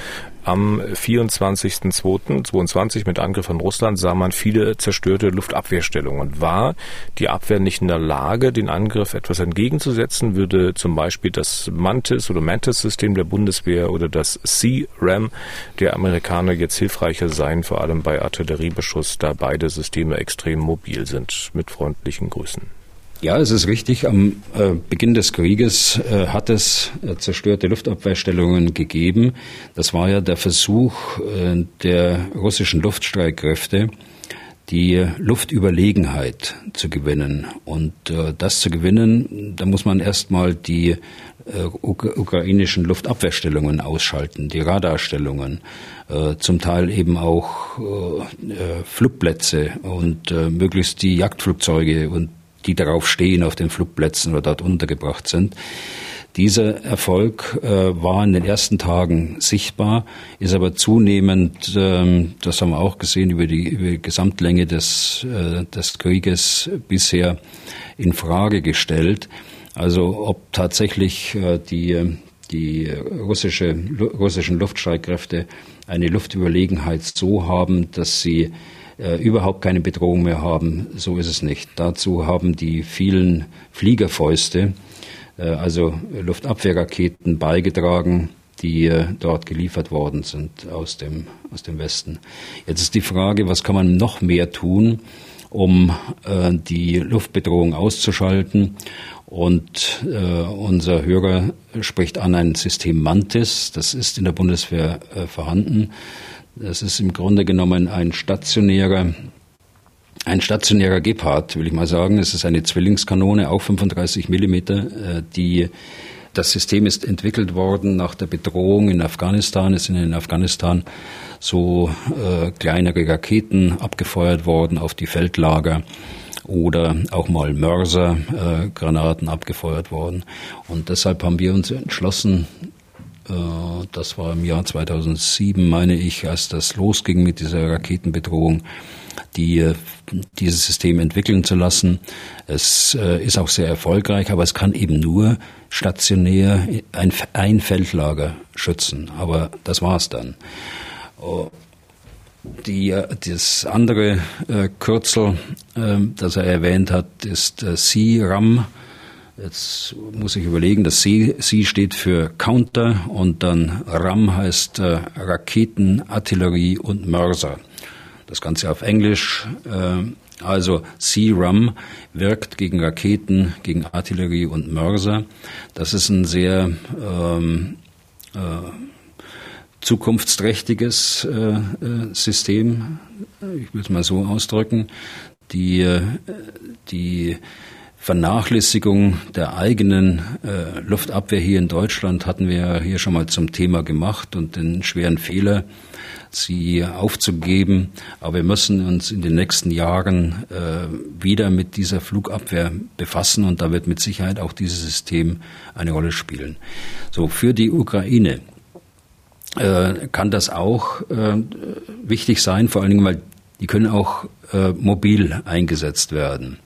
Am 24.02.22 mit Angriff von Russland sah man viele zerstörte Luftabwehrstellungen. War die Abwehr nicht in der Lage, den Angriff etwas entgegenzusetzen? Würde zum Beispiel das Mantis oder Mantis-System der Bundeswehr oder das C-RAM der Amerikaner jetzt hilfreicher sein, vor allem bei Artilleriebeschuss, da beide Systeme extrem mobil sind? Mit freundlichen Grüßen. Ja, es ist richtig. Am äh, Beginn des Krieges äh, hat es äh, zerstörte Luftabwehrstellungen gegeben. Das war ja der Versuch äh, der russischen Luftstreitkräfte, die Luftüberlegenheit zu gewinnen. Und äh, das zu gewinnen, da muss man erstmal die äh, ukrainischen Luftabwehrstellungen ausschalten, die Radarstellungen, zum Teil eben auch Flugplätze und möglichst die Jagdflugzeuge und die darauf stehen, auf den Flugplätzen oder dort untergebracht sind. Dieser Erfolg äh, war in den ersten Tagen sichtbar, ist aber zunehmend, ähm, das haben wir auch gesehen, über die, über die Gesamtlänge des, äh, des Krieges bisher in Frage gestellt. Also ob tatsächlich äh, die, die russische, russischen Luftstreitkräfte eine Luftüberlegenheit so haben, dass sie äh, überhaupt keine Bedrohung mehr haben. So ist es nicht. Dazu haben die vielen Fliegerfäuste, äh, also Luftabwehrraketen, beigetragen, die äh, dort geliefert worden sind aus dem, aus dem Westen. Jetzt ist die Frage, was kann man noch mehr tun, um äh, die Luftbedrohung auszuschalten? Und äh, unser Hörer spricht an ein System Mantis, das ist in der Bundeswehr äh, vorhanden. Das ist im Grunde genommen ein stationärer, ein stationärer Gepard, will ich mal sagen. Es ist eine Zwillingskanone, auch 35 Millimeter, äh, die das System ist entwickelt worden nach der Bedrohung in Afghanistan. Es sind in Afghanistan so äh, kleinere Raketen abgefeuert worden auf die Feldlager oder auch mal Mörsergranaten äh, abgefeuert worden. Und deshalb haben wir uns entschlossen, das war im Jahr 2007, meine ich, als das losging mit dieser Raketenbedrohung, die, äh, dieses System entwickeln zu lassen. Es äh, ist auch sehr erfolgreich, aber es kann eben nur stationär ein, ein Feldlager schützen. Aber das war's dann. Oh, die, das andere äh, Kürzel, äh, das er erwähnt hat, ist äh, CRAM. Jetzt muss ich überlegen, das C, C steht für Counter und dann RAM heißt äh, Raketen, Artillerie und Mörser. Das Ganze auf Englisch. Äh, also C-RAM wirkt gegen Raketen, gegen Artillerie und Mörser. Das ist ein sehr ähm, äh, zukunftsträchtiges äh, äh, System, ich will es mal so ausdrücken, die, äh, die Vernachlässigung der eigenen äh, Luftabwehr hier in Deutschland hatten wir hier schon mal zum Thema gemacht und den schweren Fehler, sie aufzugeben. Aber wir müssen uns in den nächsten Jahren äh, wieder mit dieser Flugabwehr befassen und da wird mit Sicherheit auch dieses System eine Rolle spielen. So, für die Ukraine äh, kann das auch äh, wichtig sein, vor allen Dingen, weil die können auch äh, mobil eingesetzt werden.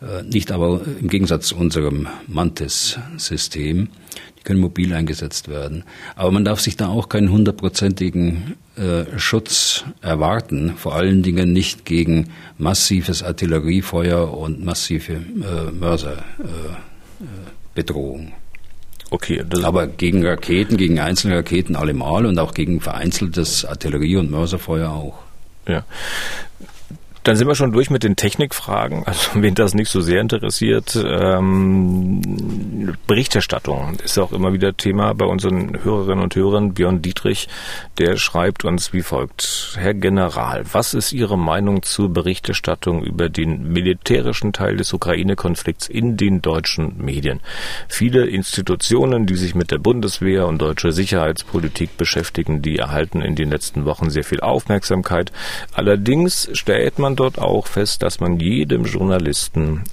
Äh, nicht aber im Gegensatz zu unserem Mantis-System. Die können mobil eingesetzt werden. Aber man darf sich da auch keinen hundertprozentigen äh, Schutz erwarten, vor allen Dingen nicht gegen massives Artilleriefeuer und massive äh, Mörserbedrohung. Okay, aber gegen Raketen, gegen einzelne Raketen allemal und auch gegen vereinzeltes Artillerie- und Mörserfeuer auch. Ja. Dann sind wir schon durch mit den Technikfragen. Also wen das nicht so sehr interessiert, ähm, Berichterstattung ist auch immer wieder Thema bei unseren Hörerinnen und Hörern. Björn Dietrich, der schreibt uns wie folgt. Herr General, was ist Ihre Meinung zur Berichterstattung über den militärischen Teil des Ukraine-Konflikts in den deutschen Medien? Viele Institutionen, die sich mit der Bundeswehr und deutscher Sicherheitspolitik beschäftigen, die erhalten in den letzten Wochen sehr viel Aufmerksamkeit. Allerdings stellt man dort auch fest, dass man jedem Journalisten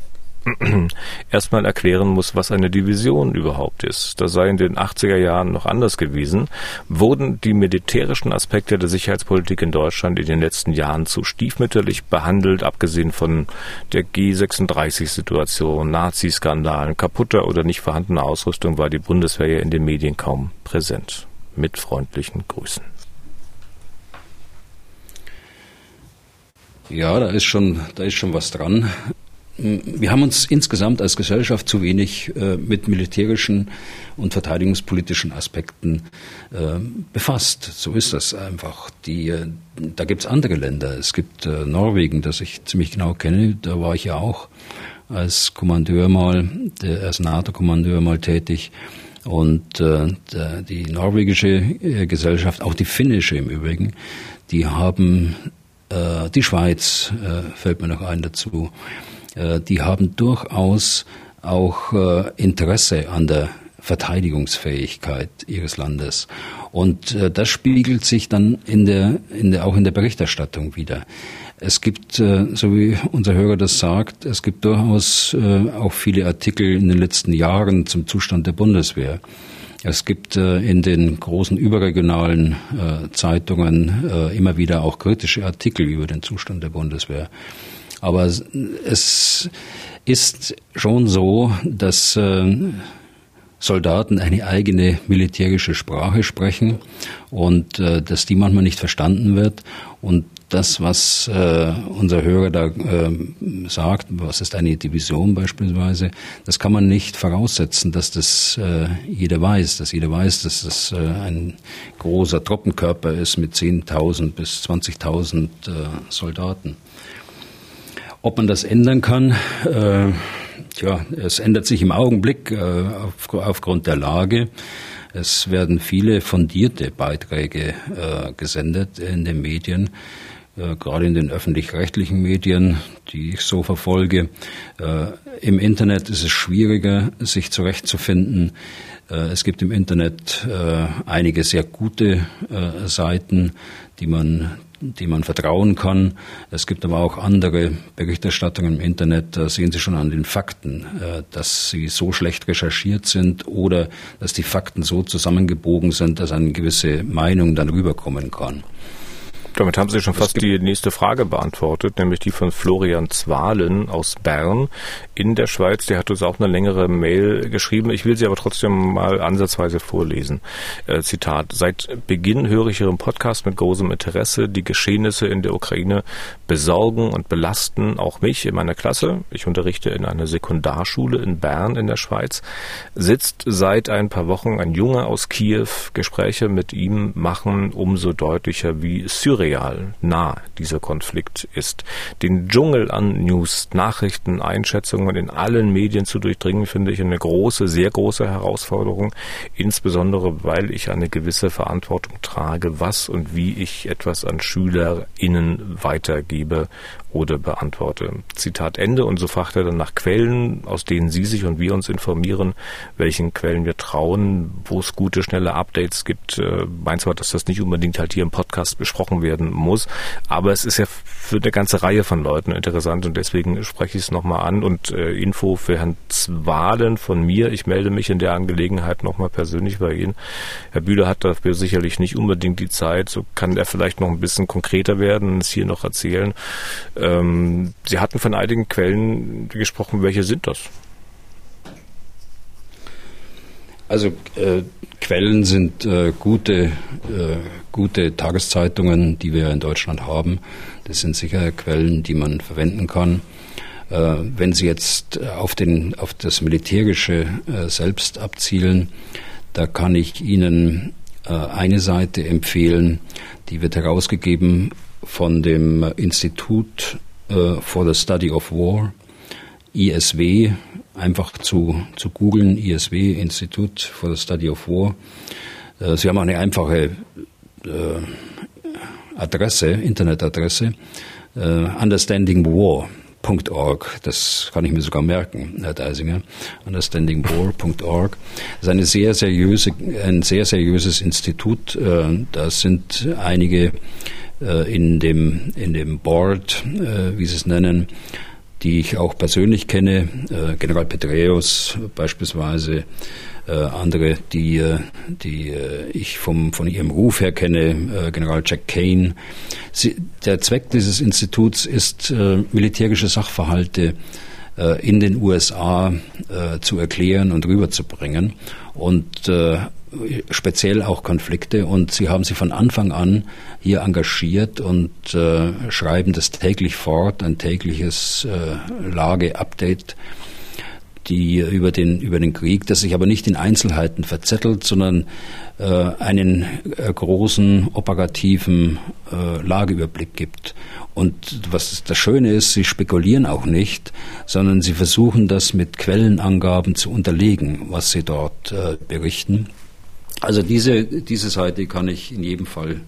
erstmal erklären muss, was eine Division überhaupt ist. Das sei in den 80er Jahren noch anders gewesen. Wurden die militärischen Aspekte der Sicherheitspolitik in Deutschland in den letzten Jahren zu stiefmütterlich behandelt, abgesehen von der G36-Situation, Nazi-Skandalen, kaputter oder nicht vorhandener Ausrüstung, war die Bundeswehr ja in den Medien kaum präsent. Mit freundlichen Grüßen. Ja, da ist schon, da ist schon was dran. Wir haben uns insgesamt als Gesellschaft zu wenig äh, mit militärischen und verteidigungspolitischen Aspekten äh, befasst. So ist das einfach. Die, äh, da gibt es andere Länder. Es gibt äh, Norwegen, das ich ziemlich genau kenne. Da war ich ja auch als Kommandeur mal, der, als NATO-Kommandeur mal tätig. Und äh, die norwegische äh, Gesellschaft, auch die finnische im Übrigen, die haben äh, die Schweiz äh, fällt mir noch ein dazu. Äh, die haben durchaus auch Interesse an der Verteidigungsfähigkeit ihres Landes. Und das spiegelt sich dann in der, in der, auch in der Berichterstattung wieder. Es gibt, so wie unser Hörer das sagt, es gibt durchaus auch viele Artikel in den letzten Jahren zum Zustand der Bundeswehr. Es gibt äh, in den großen überregionalen äh, Zeitungen äh, immer wieder auch kritische Artikel über den Zustand der Bundeswehr. Aber es ist schon so, dass Soldaten eine eigene militärische Sprache sprechen und dass die manchmal nicht verstanden wird und das, was äh, unser Hörer da äh, sagt, was ist eine Division beispielsweise, das kann man nicht voraussetzen, dass das äh, jeder weiß, dass jeder weiß, dass das äh, ein großer Truppenkörper ist mit 10.000 bis 20.000 äh, Soldaten. Ob man das ändern kann, äh, tja, es ändert sich im Augenblick äh, auf, aufgrund der Lage. Es werden viele fundierte Beiträge äh, gesendet in den Medien äh, gerade in den öffentlich-rechtlichen Medien, die ich so verfolge. Äh, Im Internet ist es schwieriger, sich zurechtzufinden. Äh, es gibt im Internet einige sehr gute Seiten, die man die man vertrauen kann. Es gibt aber auch andere Berichterstattungen im Internet, da sehen Sie schon an den Fakten, dass sie so schlecht recherchiert sind oder dass die Fakten so zusammengebogen sind, dass eine gewisse Meinung dann rüberkommen kann. Damit haben Sie schon fast die nächste Frage beantwortet, nämlich die von Florian Zwalen aus Bern in der Schweiz. Der hat uns auch eine längere Mail geschrieben. Ich will sie aber trotzdem mal ansatzweise vorlesen. Äh, Zitat. Seit Beginn höre ich Ihren Podcast mit großem Interesse. Die Geschehnisse in der Ukraine besorgen und belasten auch mich in meiner Klasse. Ich unterrichte in einer Sekundarschule in Bern in der Schweiz. Sitzt seit ein paar Wochen ein Junge aus Kiew. Gespräche mit ihm machen umso deutlicher, wie Syrien surreal nah dieser Konflikt ist. Den Dschungel an News, Nachrichten, Einschätzungen in allen Medien zu durchdringen, finde ich eine große, sehr große Herausforderung, insbesondere weil ich eine gewisse Verantwortung trage, was und wie ich etwas an SchülerInnen weitergebe oder beantworte. Zitat Ende. Und so fragt er dann nach Quellen, aus denen Sie sich und wir uns informieren, welchen Quellen wir trauen, wo es gute, schnelle Updates gibt. Äh, meint zwar, dass das nicht unbedingt halt hier im Podcast besprochen werden muss, aber es ist ja für eine ganze Reihe von Leuten interessant und deswegen spreche ich es nochmal an und äh, Info für Herrn Zwalen von mir. Ich melde mich in der Angelegenheit nochmal persönlich bei Ihnen. Herr Bühler hat dafür sicherlich nicht unbedingt die Zeit. So kann er vielleicht noch ein bisschen konkreter werden und es hier noch erzählen. Ähm, Sie hatten von einigen Quellen gesprochen. Welche sind das? Also äh, Quellen sind äh, gute, äh, gute Tageszeitungen, die wir in Deutschland haben. Das sind sicher Quellen, die man verwenden kann. Äh, wenn Sie jetzt auf, den, auf das Militärische äh, selbst abzielen, da kann ich Ihnen äh, eine Seite empfehlen, die wird herausgegeben von dem Institut for the Study of War, ISW, einfach zu, zu googeln, ISW, Institut for the Study of War. Sie haben eine einfache uh, Adresse, Internetadresse, understandingwar.org. Das kann ich mir sogar merken, Herr Deisinger. Understandingwar.org. Das ist eine sehr seriöse, ein sehr seriöses Institut. Da sind einige äh, in, dem, in dem Board, äh, wie Sie es nennen, die ich auch persönlich kenne, äh, General Petreus beispielsweise, andere, die, die ich vom, von ihrem Ruf her kenne, General Jack Kane. Sie, der Zweck dieses Instituts ist, militärische Sachverhalte in den USA zu erklären und rüberzubringen. Und speziell auch Konflikte und sie haben sich von Anfang an hier engagiert und äh, schreiben das täglich fort, ein tägliches äh, Lage-Update die über den über den Krieg, das sich aber nicht in Einzelheiten verzettelt, sondern äh, einen äh, großen operativen äh, Lageüberblick gibt. Und was das Schöne ist, sie spekulieren auch nicht, sondern sie versuchen das mit Quellenangaben zu unterlegen, was sie dort äh, berichten. Also diese, diese Seite kann ich in jedem Fall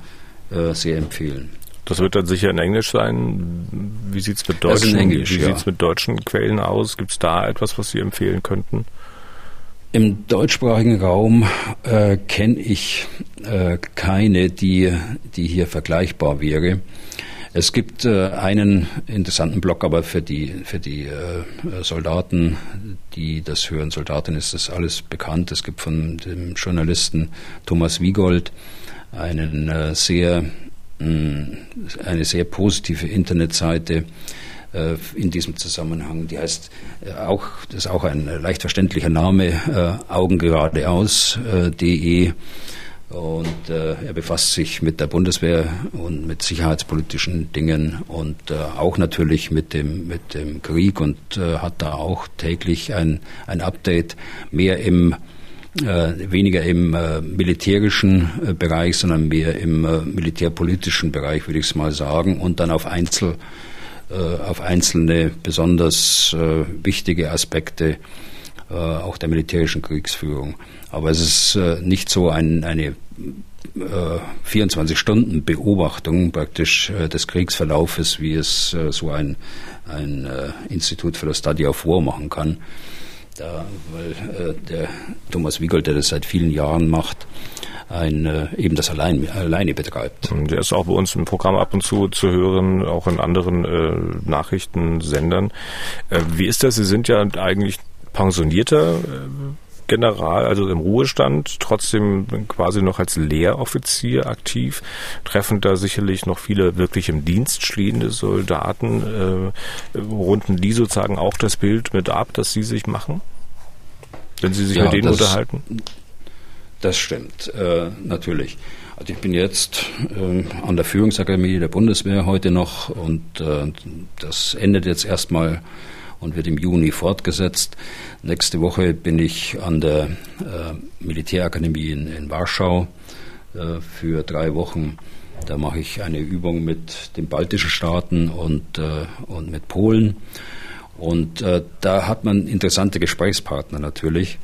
äh, sehr empfehlen. Das wird dann sicher in Englisch sein. Wie sieht es mit deutschen, Englisch, wie ja. sieht's mit deutschen Quellen aus? Gibt es da etwas, was Sie empfehlen könnten? Im deutschsprachigen Raum äh, kenne ich äh, keine, die, die hier vergleichbar wäre. Es gibt äh, einen interessanten Blog, aber für die, für die äh, Soldaten, die das hören, Soldatinnen ist das alles bekannt. Es gibt von dem Journalisten Thomas Wiegold einen äh, sehr, mh, mm, eine sehr positive Internetseite äh, in diesem Zusammenhang. Die heißt äh, auch, das ist auch ein leicht verständlicher Name, äh, augengeradeaus.de. Und äh, er befasst sich mit der Bundeswehr und mit sicherheitspolitischen Dingen und äh, auch natürlich mit dem, mit dem Krieg und äh, hat da auch täglich ein, ein Update mehr im äh, weniger im äh, militärischen äh, Bereich, sondern mehr im äh, militärpolitischen Bereich, würde ich es mal sagen, und dann auf Einzel äh, auf einzelne besonders äh, wichtige Aspekte auch der militärischen Kriegsführung. Aber es ist nicht so ein, eine 24-Stunden-Beobachtung praktisch des Kriegsverlaufes, wie es so ein, ein Institut für das Study of War machen kann. Da, weil äh, der Thomas Wiegold, der das seit vielen Jahren macht, ein, äh, eben das allein, alleine betreibt. Der ist auch bei uns im Programm ab und zu zu hören, auch in anderen äh, Nachrichtensendern. Äh, wie ist das? Sie sind ja eigentlich pensionierter äh, General, also im Ruhestand, trotzdem quasi noch als Lehroffizier aktiv, treffen da sicherlich noch viele wirklich im Dienst stehende Soldaten. Äh, runden die sozusagen auch das Bild mit ab, das sie sich machen, wenn sie sich ja, mit denen das, unterhalten? Das stimmt, äh, natürlich. Also ich bin jetzt äh, an der Führungsakademie der Bundeswehr heute noch und äh, das endet jetzt erstmal und wird im Juni fortgesetzt. Nächste Woche bin ich an der äh, Militärakademie in, in Warschau äh, für drei Wochen. Da mache ich eine Übung mit den baltischen Staaten und, äh, und mit Polen. Und da hat man interessante Gesprächspartner natürlich.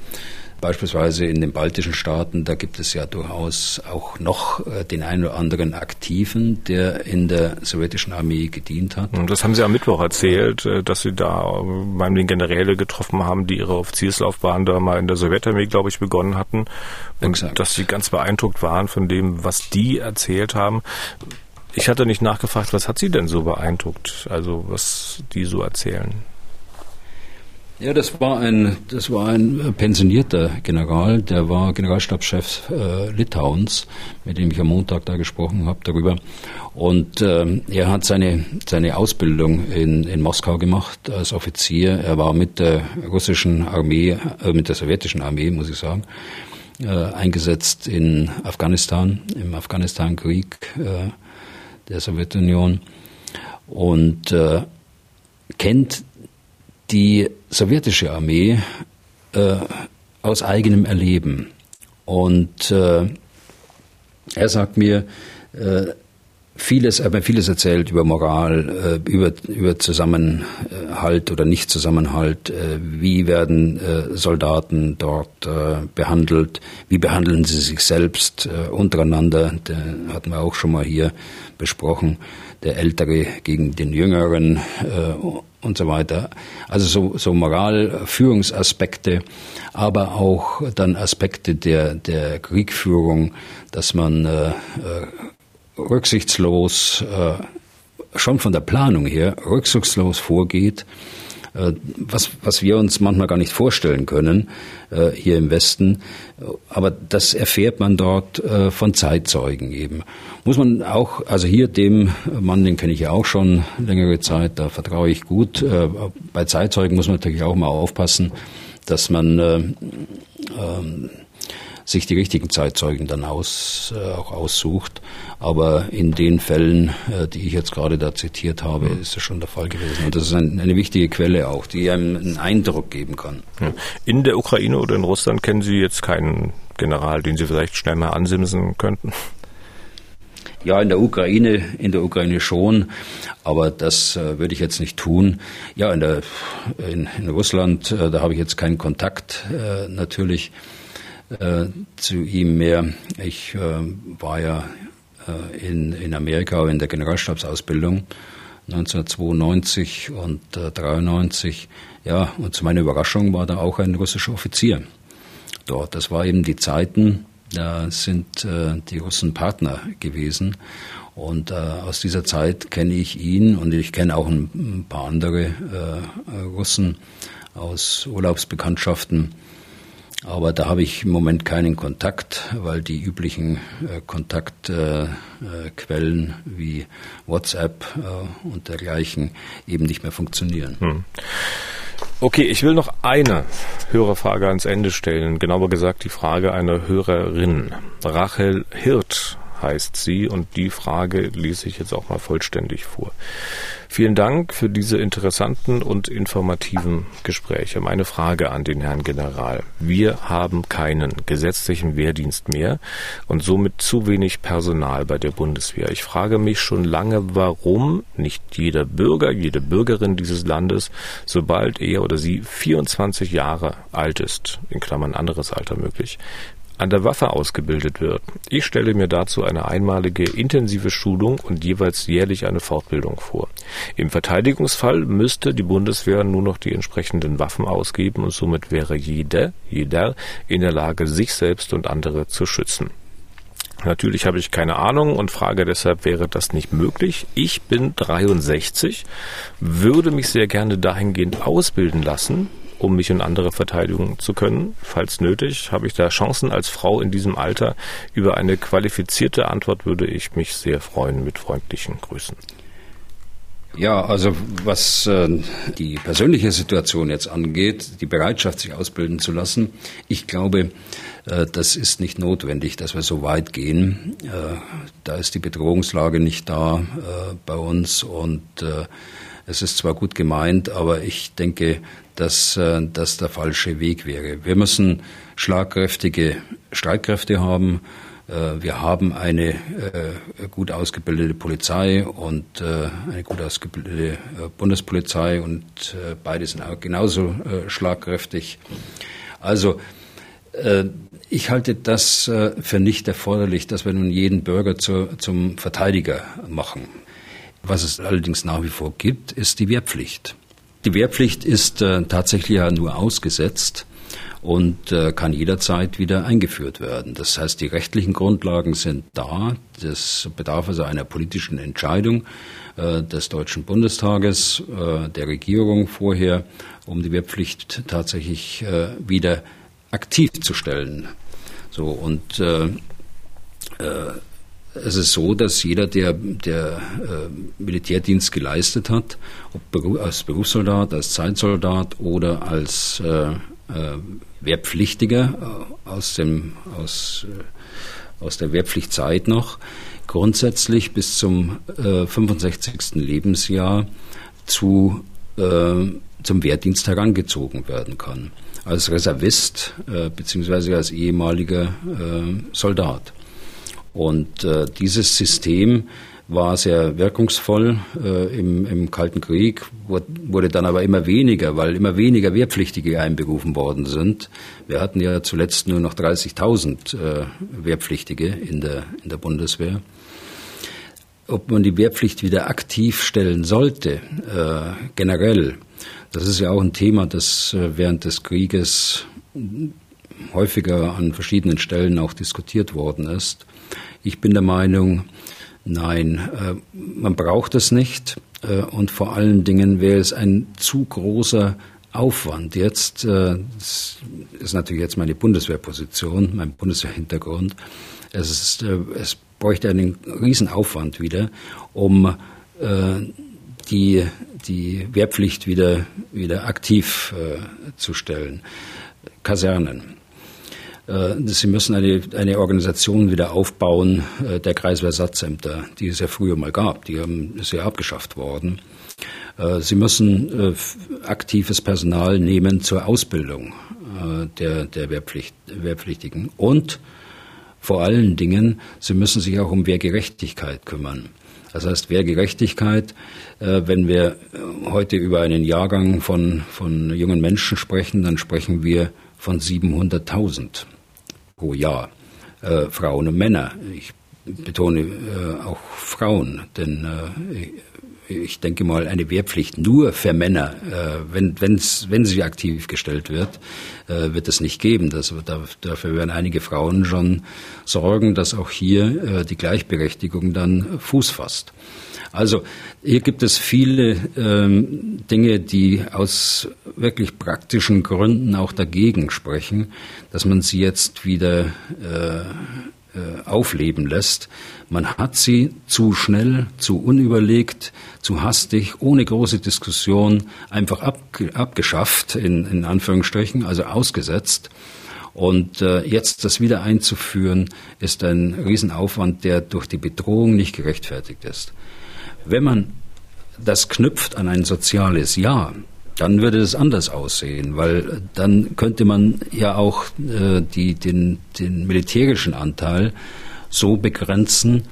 Beispielsweise in den baltischen Staaten, da gibt es ja durchaus auch noch äh, den einen oder anderen Aktiven, der in der sowjetischen Armee gedient hat. Und das haben Sie am Mittwoch erzählt, äh, dass Sie da beim den Generäle getroffen haben, die ihre Offizierslaufbahn da mal in der Sowjetarmee, glaube ich, begonnen hatten. Und Exakt. dass Sie ganz beeindruckt waren von dem, was die erzählt haben. Ich hatte nicht nachgefragt, was hat Sie denn so beeindruckt? Also was die so erzählen? Ja, das war ein, das war ein pensionierter General, der war Generalstabschef äh, Litauens, mit dem ich am Montag da gesprochen habe darüber. Und ähm, er hat seine, seine Ausbildung in, in Moskau gemacht als Offizier. Er war mit der russischen Armee, äh, mit der sowjetischen Armee, muss ich sagen, äh, eingesetzt in Afghanistan, im Afghanistan-Krieg äh, der Sowjetunion und äh, kennt die sowjetische Armee äh, aus eigenem Erleben. Und äh, er sagt mir, äh, vieles, er hat mir vieles erzählt über Moral, äh, über, über Zusammenhalt oder Nicht-Zusammenhalt, äh, wie werden äh, Soldaten dort behandelt, wie behandeln sie sich selbst untereinander, der hatten wir auch schon mal hier besprochen, der Ältere gegen den Jüngeren und so weiter. Also so, so Moral, Führungsaspekte, aber auch dann Aspekte der, der Kriegführung, dass man äh, äh, rücksichtslos, äh, schon von der Planung her, rücksichtslos vorgeht, was, was wir uns manchmal gar nicht vorstellen können äh, hier im Westen. Aber das erfährt man dort äh, von Zeitzeugen eben. Muss man auch, also hier dem Mann, den kenne ich ja auch schon längere Zeit, da vertraue ich gut. Bei Zeitzeugen muss man natürlich auch mal aufpassen, dass man ähm, sich die richtigen Zeitzeugen dann aus, äh, auch aussucht. Aber in den Fällen, äh, die ich jetzt gerade da zitiert habe, mhm. ist das schon der Fall gewesen. Und das ist ein, eine wichtige Quelle auch, die einem einen Eindruck geben kann. In der Ukraine oder in Russland kennen Sie jetzt keinen General, den Sie vielleicht schnell mal ansimsen könnten? Ja, in der Ukraine, in der Ukraine schon, aber das äh, würde ich jetzt nicht tun. Ja, in der in, in Russland, äh, da habe ich jetzt keinen Kontakt äh, natürlich äh, zu ihm mehr. Ich äh, war ja äh, in, in Amerika in der Generalstabsausbildung 1992 und äh, 93. Ja, und zu meiner Überraschung war da auch ein russischer Offizier dort. Das war eben die Zeiten, da sind äh, die Russen Partner gewesen. Und äh, aus dieser Zeit kenne ich ihn und ich kenne auch ein, ein paar andere äh, Russen aus Urlaubsbekanntschaften. Aber da habe ich im Moment keinen Kontakt, weil die üblichen äh, Kontaktquellen äh, wie WhatsApp äh, und dergleichen eben nicht mehr funktionieren. Hm. Okay, ich will noch eine Hörerfrage ans Ende stellen. Genauer gesagt die Frage einer Hörerin. Rachel Hirt heißt sie und die Frage lese ich jetzt auch mal vollständig vor. Vielen Dank für diese interessanten und informativen Gespräche. Meine Frage an den Herrn General. Wir haben keinen gesetzlichen Wehrdienst mehr und somit zu wenig Personal bei der Bundeswehr. Ich frage mich schon lange, warum nicht jeder Bürger, jede Bürgerin dieses Landes, sobald er oder sie 24 Jahre alt ist, in Klammern anderes Alter möglich, an der Waffe ausgebildet wird. Ich stelle mir dazu eine einmalige intensive Schulung und jeweils jährlich eine Fortbildung vor. Im Verteidigungsfall müsste die Bundeswehr nur noch die entsprechenden Waffen ausgeben und somit wäre jeder, jeder in der Lage, sich selbst und andere zu schützen. Natürlich habe ich keine Ahnung und frage deshalb, wäre das nicht möglich? Ich bin 63, würde mich sehr gerne dahingehend ausbilden lassen, um mich und andere verteidigen zu können. Falls nötig, habe ich da Chancen als Frau in diesem Alter. Über eine qualifizierte Antwort würde ich mich sehr freuen. Mit freundlichen Grüßen. Ja, also was äh, die persönliche Situation jetzt angeht, die Bereitschaft, sich ausbilden zu lassen, ich glaube, äh, das ist nicht notwendig, dass wir so weit gehen. Äh, da ist die Bedrohungslage nicht da äh, bei uns und äh, es ist zwar gut gemeint, aber ich denke, dass äh, das der falsche Weg wäre. Wir müssen schlagkräftige Streitkräfte haben. Äh, wir haben eine äh, gut ausgebildete Polizei und eine gut ausgebildete Bundespolizei und beide sind auch genauso schlagkräftig. Also ich halte das für nicht erforderlich, dass wir nun jeden Bürger zu, zum Verteidiger machen. Was es allerdings nach wie vor gibt, ist die Wehrpflicht. Die Wehrpflicht ist äh, tatsächlich ja nur ausgesetzt und äh, kann jederzeit wieder eingeführt werden. Das heißt, die rechtlichen Grundlagen sind da. Das bedarf also einer politischen Entscheidung äh, des Deutschen Bundestages, äh, der Regierung vorher, um die Wehrpflicht tatsächlich äh, wieder aktiv zu stellen. So und äh, äh, es ist so, dass jeder, der, der äh, Militärdienst geleistet hat, ob als Berufssoldat, als Zeitsoldat oder als äh, äh, Wehrpflichtiger äh, aus, dem, aus, äh, aus der Wehrpflichtzeit noch, grundsätzlich bis zum 65. Äh, Lebensjahr zu, zum Wehrdienst herangezogen werden kann. Als Reservist äh, beziehungsweise als ehemaliger Soldat. Und äh, dieses System war sehr wirkungsvoll äh, im, im Kalten Krieg, wurde dann aber immer weniger, weil immer weniger Wehrpflichtige einberufen worden sind. Wir hatten ja zuletzt nur noch 30.000 äh, Wehrpflichtige in der, in der Bundeswehr. Ob man die Wehrpflicht wieder aktiv stellen sollte, äh, generell, das ist ja auch ein Thema, das äh, während des Krieges häufiger an verschiedenen Stellen auch diskutiert worden ist. Ich bin der Meinung, nein, äh, man braucht es nicht. Äh, und vor allen Dingen wäre es ein zu großer Aufwand. Jetzt äh, das ist natürlich jetzt meine Bundeswehrposition, mein Bundeswehrhintergrund. Es, ist, es bräuchte einen riesen Aufwand wieder, um die, die Wehrpflicht wieder, wieder aktiv zu stellen. Kasernen. Äh, Sie müssen eine, eine Organisation wieder aufbauen äh, der Kreiswehrsatzzämter, die es ja früher mal gab. Die ist ja abgeschafft worden. Äh, Sie müssen aktives Personal nehmen zur Ausbildung der, der Wehrpflicht, Wehrpflichtigen. Und vor allen Dingen, Sie müssen sich auch um Wehrgerechtigkeit kümmern. Das heißt, Wehrgerechtigkeit, wenn wir heute über einen Jahrgang von, von jungen Menschen sprechen, dann sprechen wir von 700.000 pro Jahr. Äh, Frauen und Männer. Ich betone äh, auch Frauen, denn äh, ich denke mal, eine Wehrpflicht nur für Männer, äh, wenn, wenn's, wenn sie aktiv gestellt wird, äh, wird es nicht geben. Das, dafür werden einige Frauen schon sorgen, dass auch hier äh, die Gleichberechtigung dann Fuß fasst. Also hier gibt es viele ähm, Dinge, die aus wirklich praktischen Gründen auch dagegen sprechen, dass man sie jetzt wieder äh, äh, aufleben lässt. Man hat sie zu schnell, zu unüberlegt, zu hastig, ohne große Diskussion einfach abge abgeschafft, in, in Anführungsstrichen, also ausgesetzt. Und äh, jetzt das wieder einzuführen, ist ein Riesenaufwand, der durch die Bedrohung nicht gerechtfertigt ist. Wenn man das knüpft an ein soziales Ja, dann würde es anders aussehen, weil dann könnte man ja auch äh, die, den, den militärischen Anteil so begrenzen,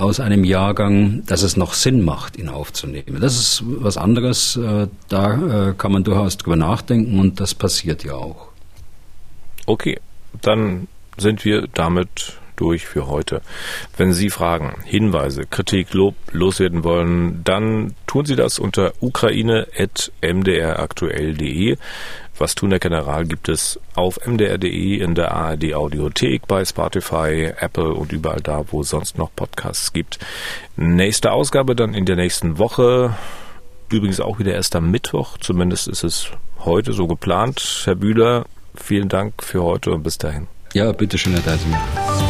aus einem Jahrgang, dass es noch Sinn macht, ihn aufzunehmen. Das ist was anderes. Äh, da äh, kann man durchaus drüber nachdenken und das passiert ja auch. Okay, dann sind wir damit durch für heute. Wenn Sie Fragen, Hinweise, Kritik, Lob loswerden wollen, dann tun Sie das unter ukraine.mdraktuell.de. Was tun der General gibt es auf mdr.de, in der ARD Audiothek, bei Spotify, Apple und überall da, wo es sonst noch Podcasts gibt. Nächste Ausgabe dann in der nächsten Woche. Übrigens auch wieder erst am Mittwoch. Zumindest ist es heute so geplant. Herr Bühler, vielen Dank für heute und bis dahin. Ja, bitteschön, Herr Deisinger.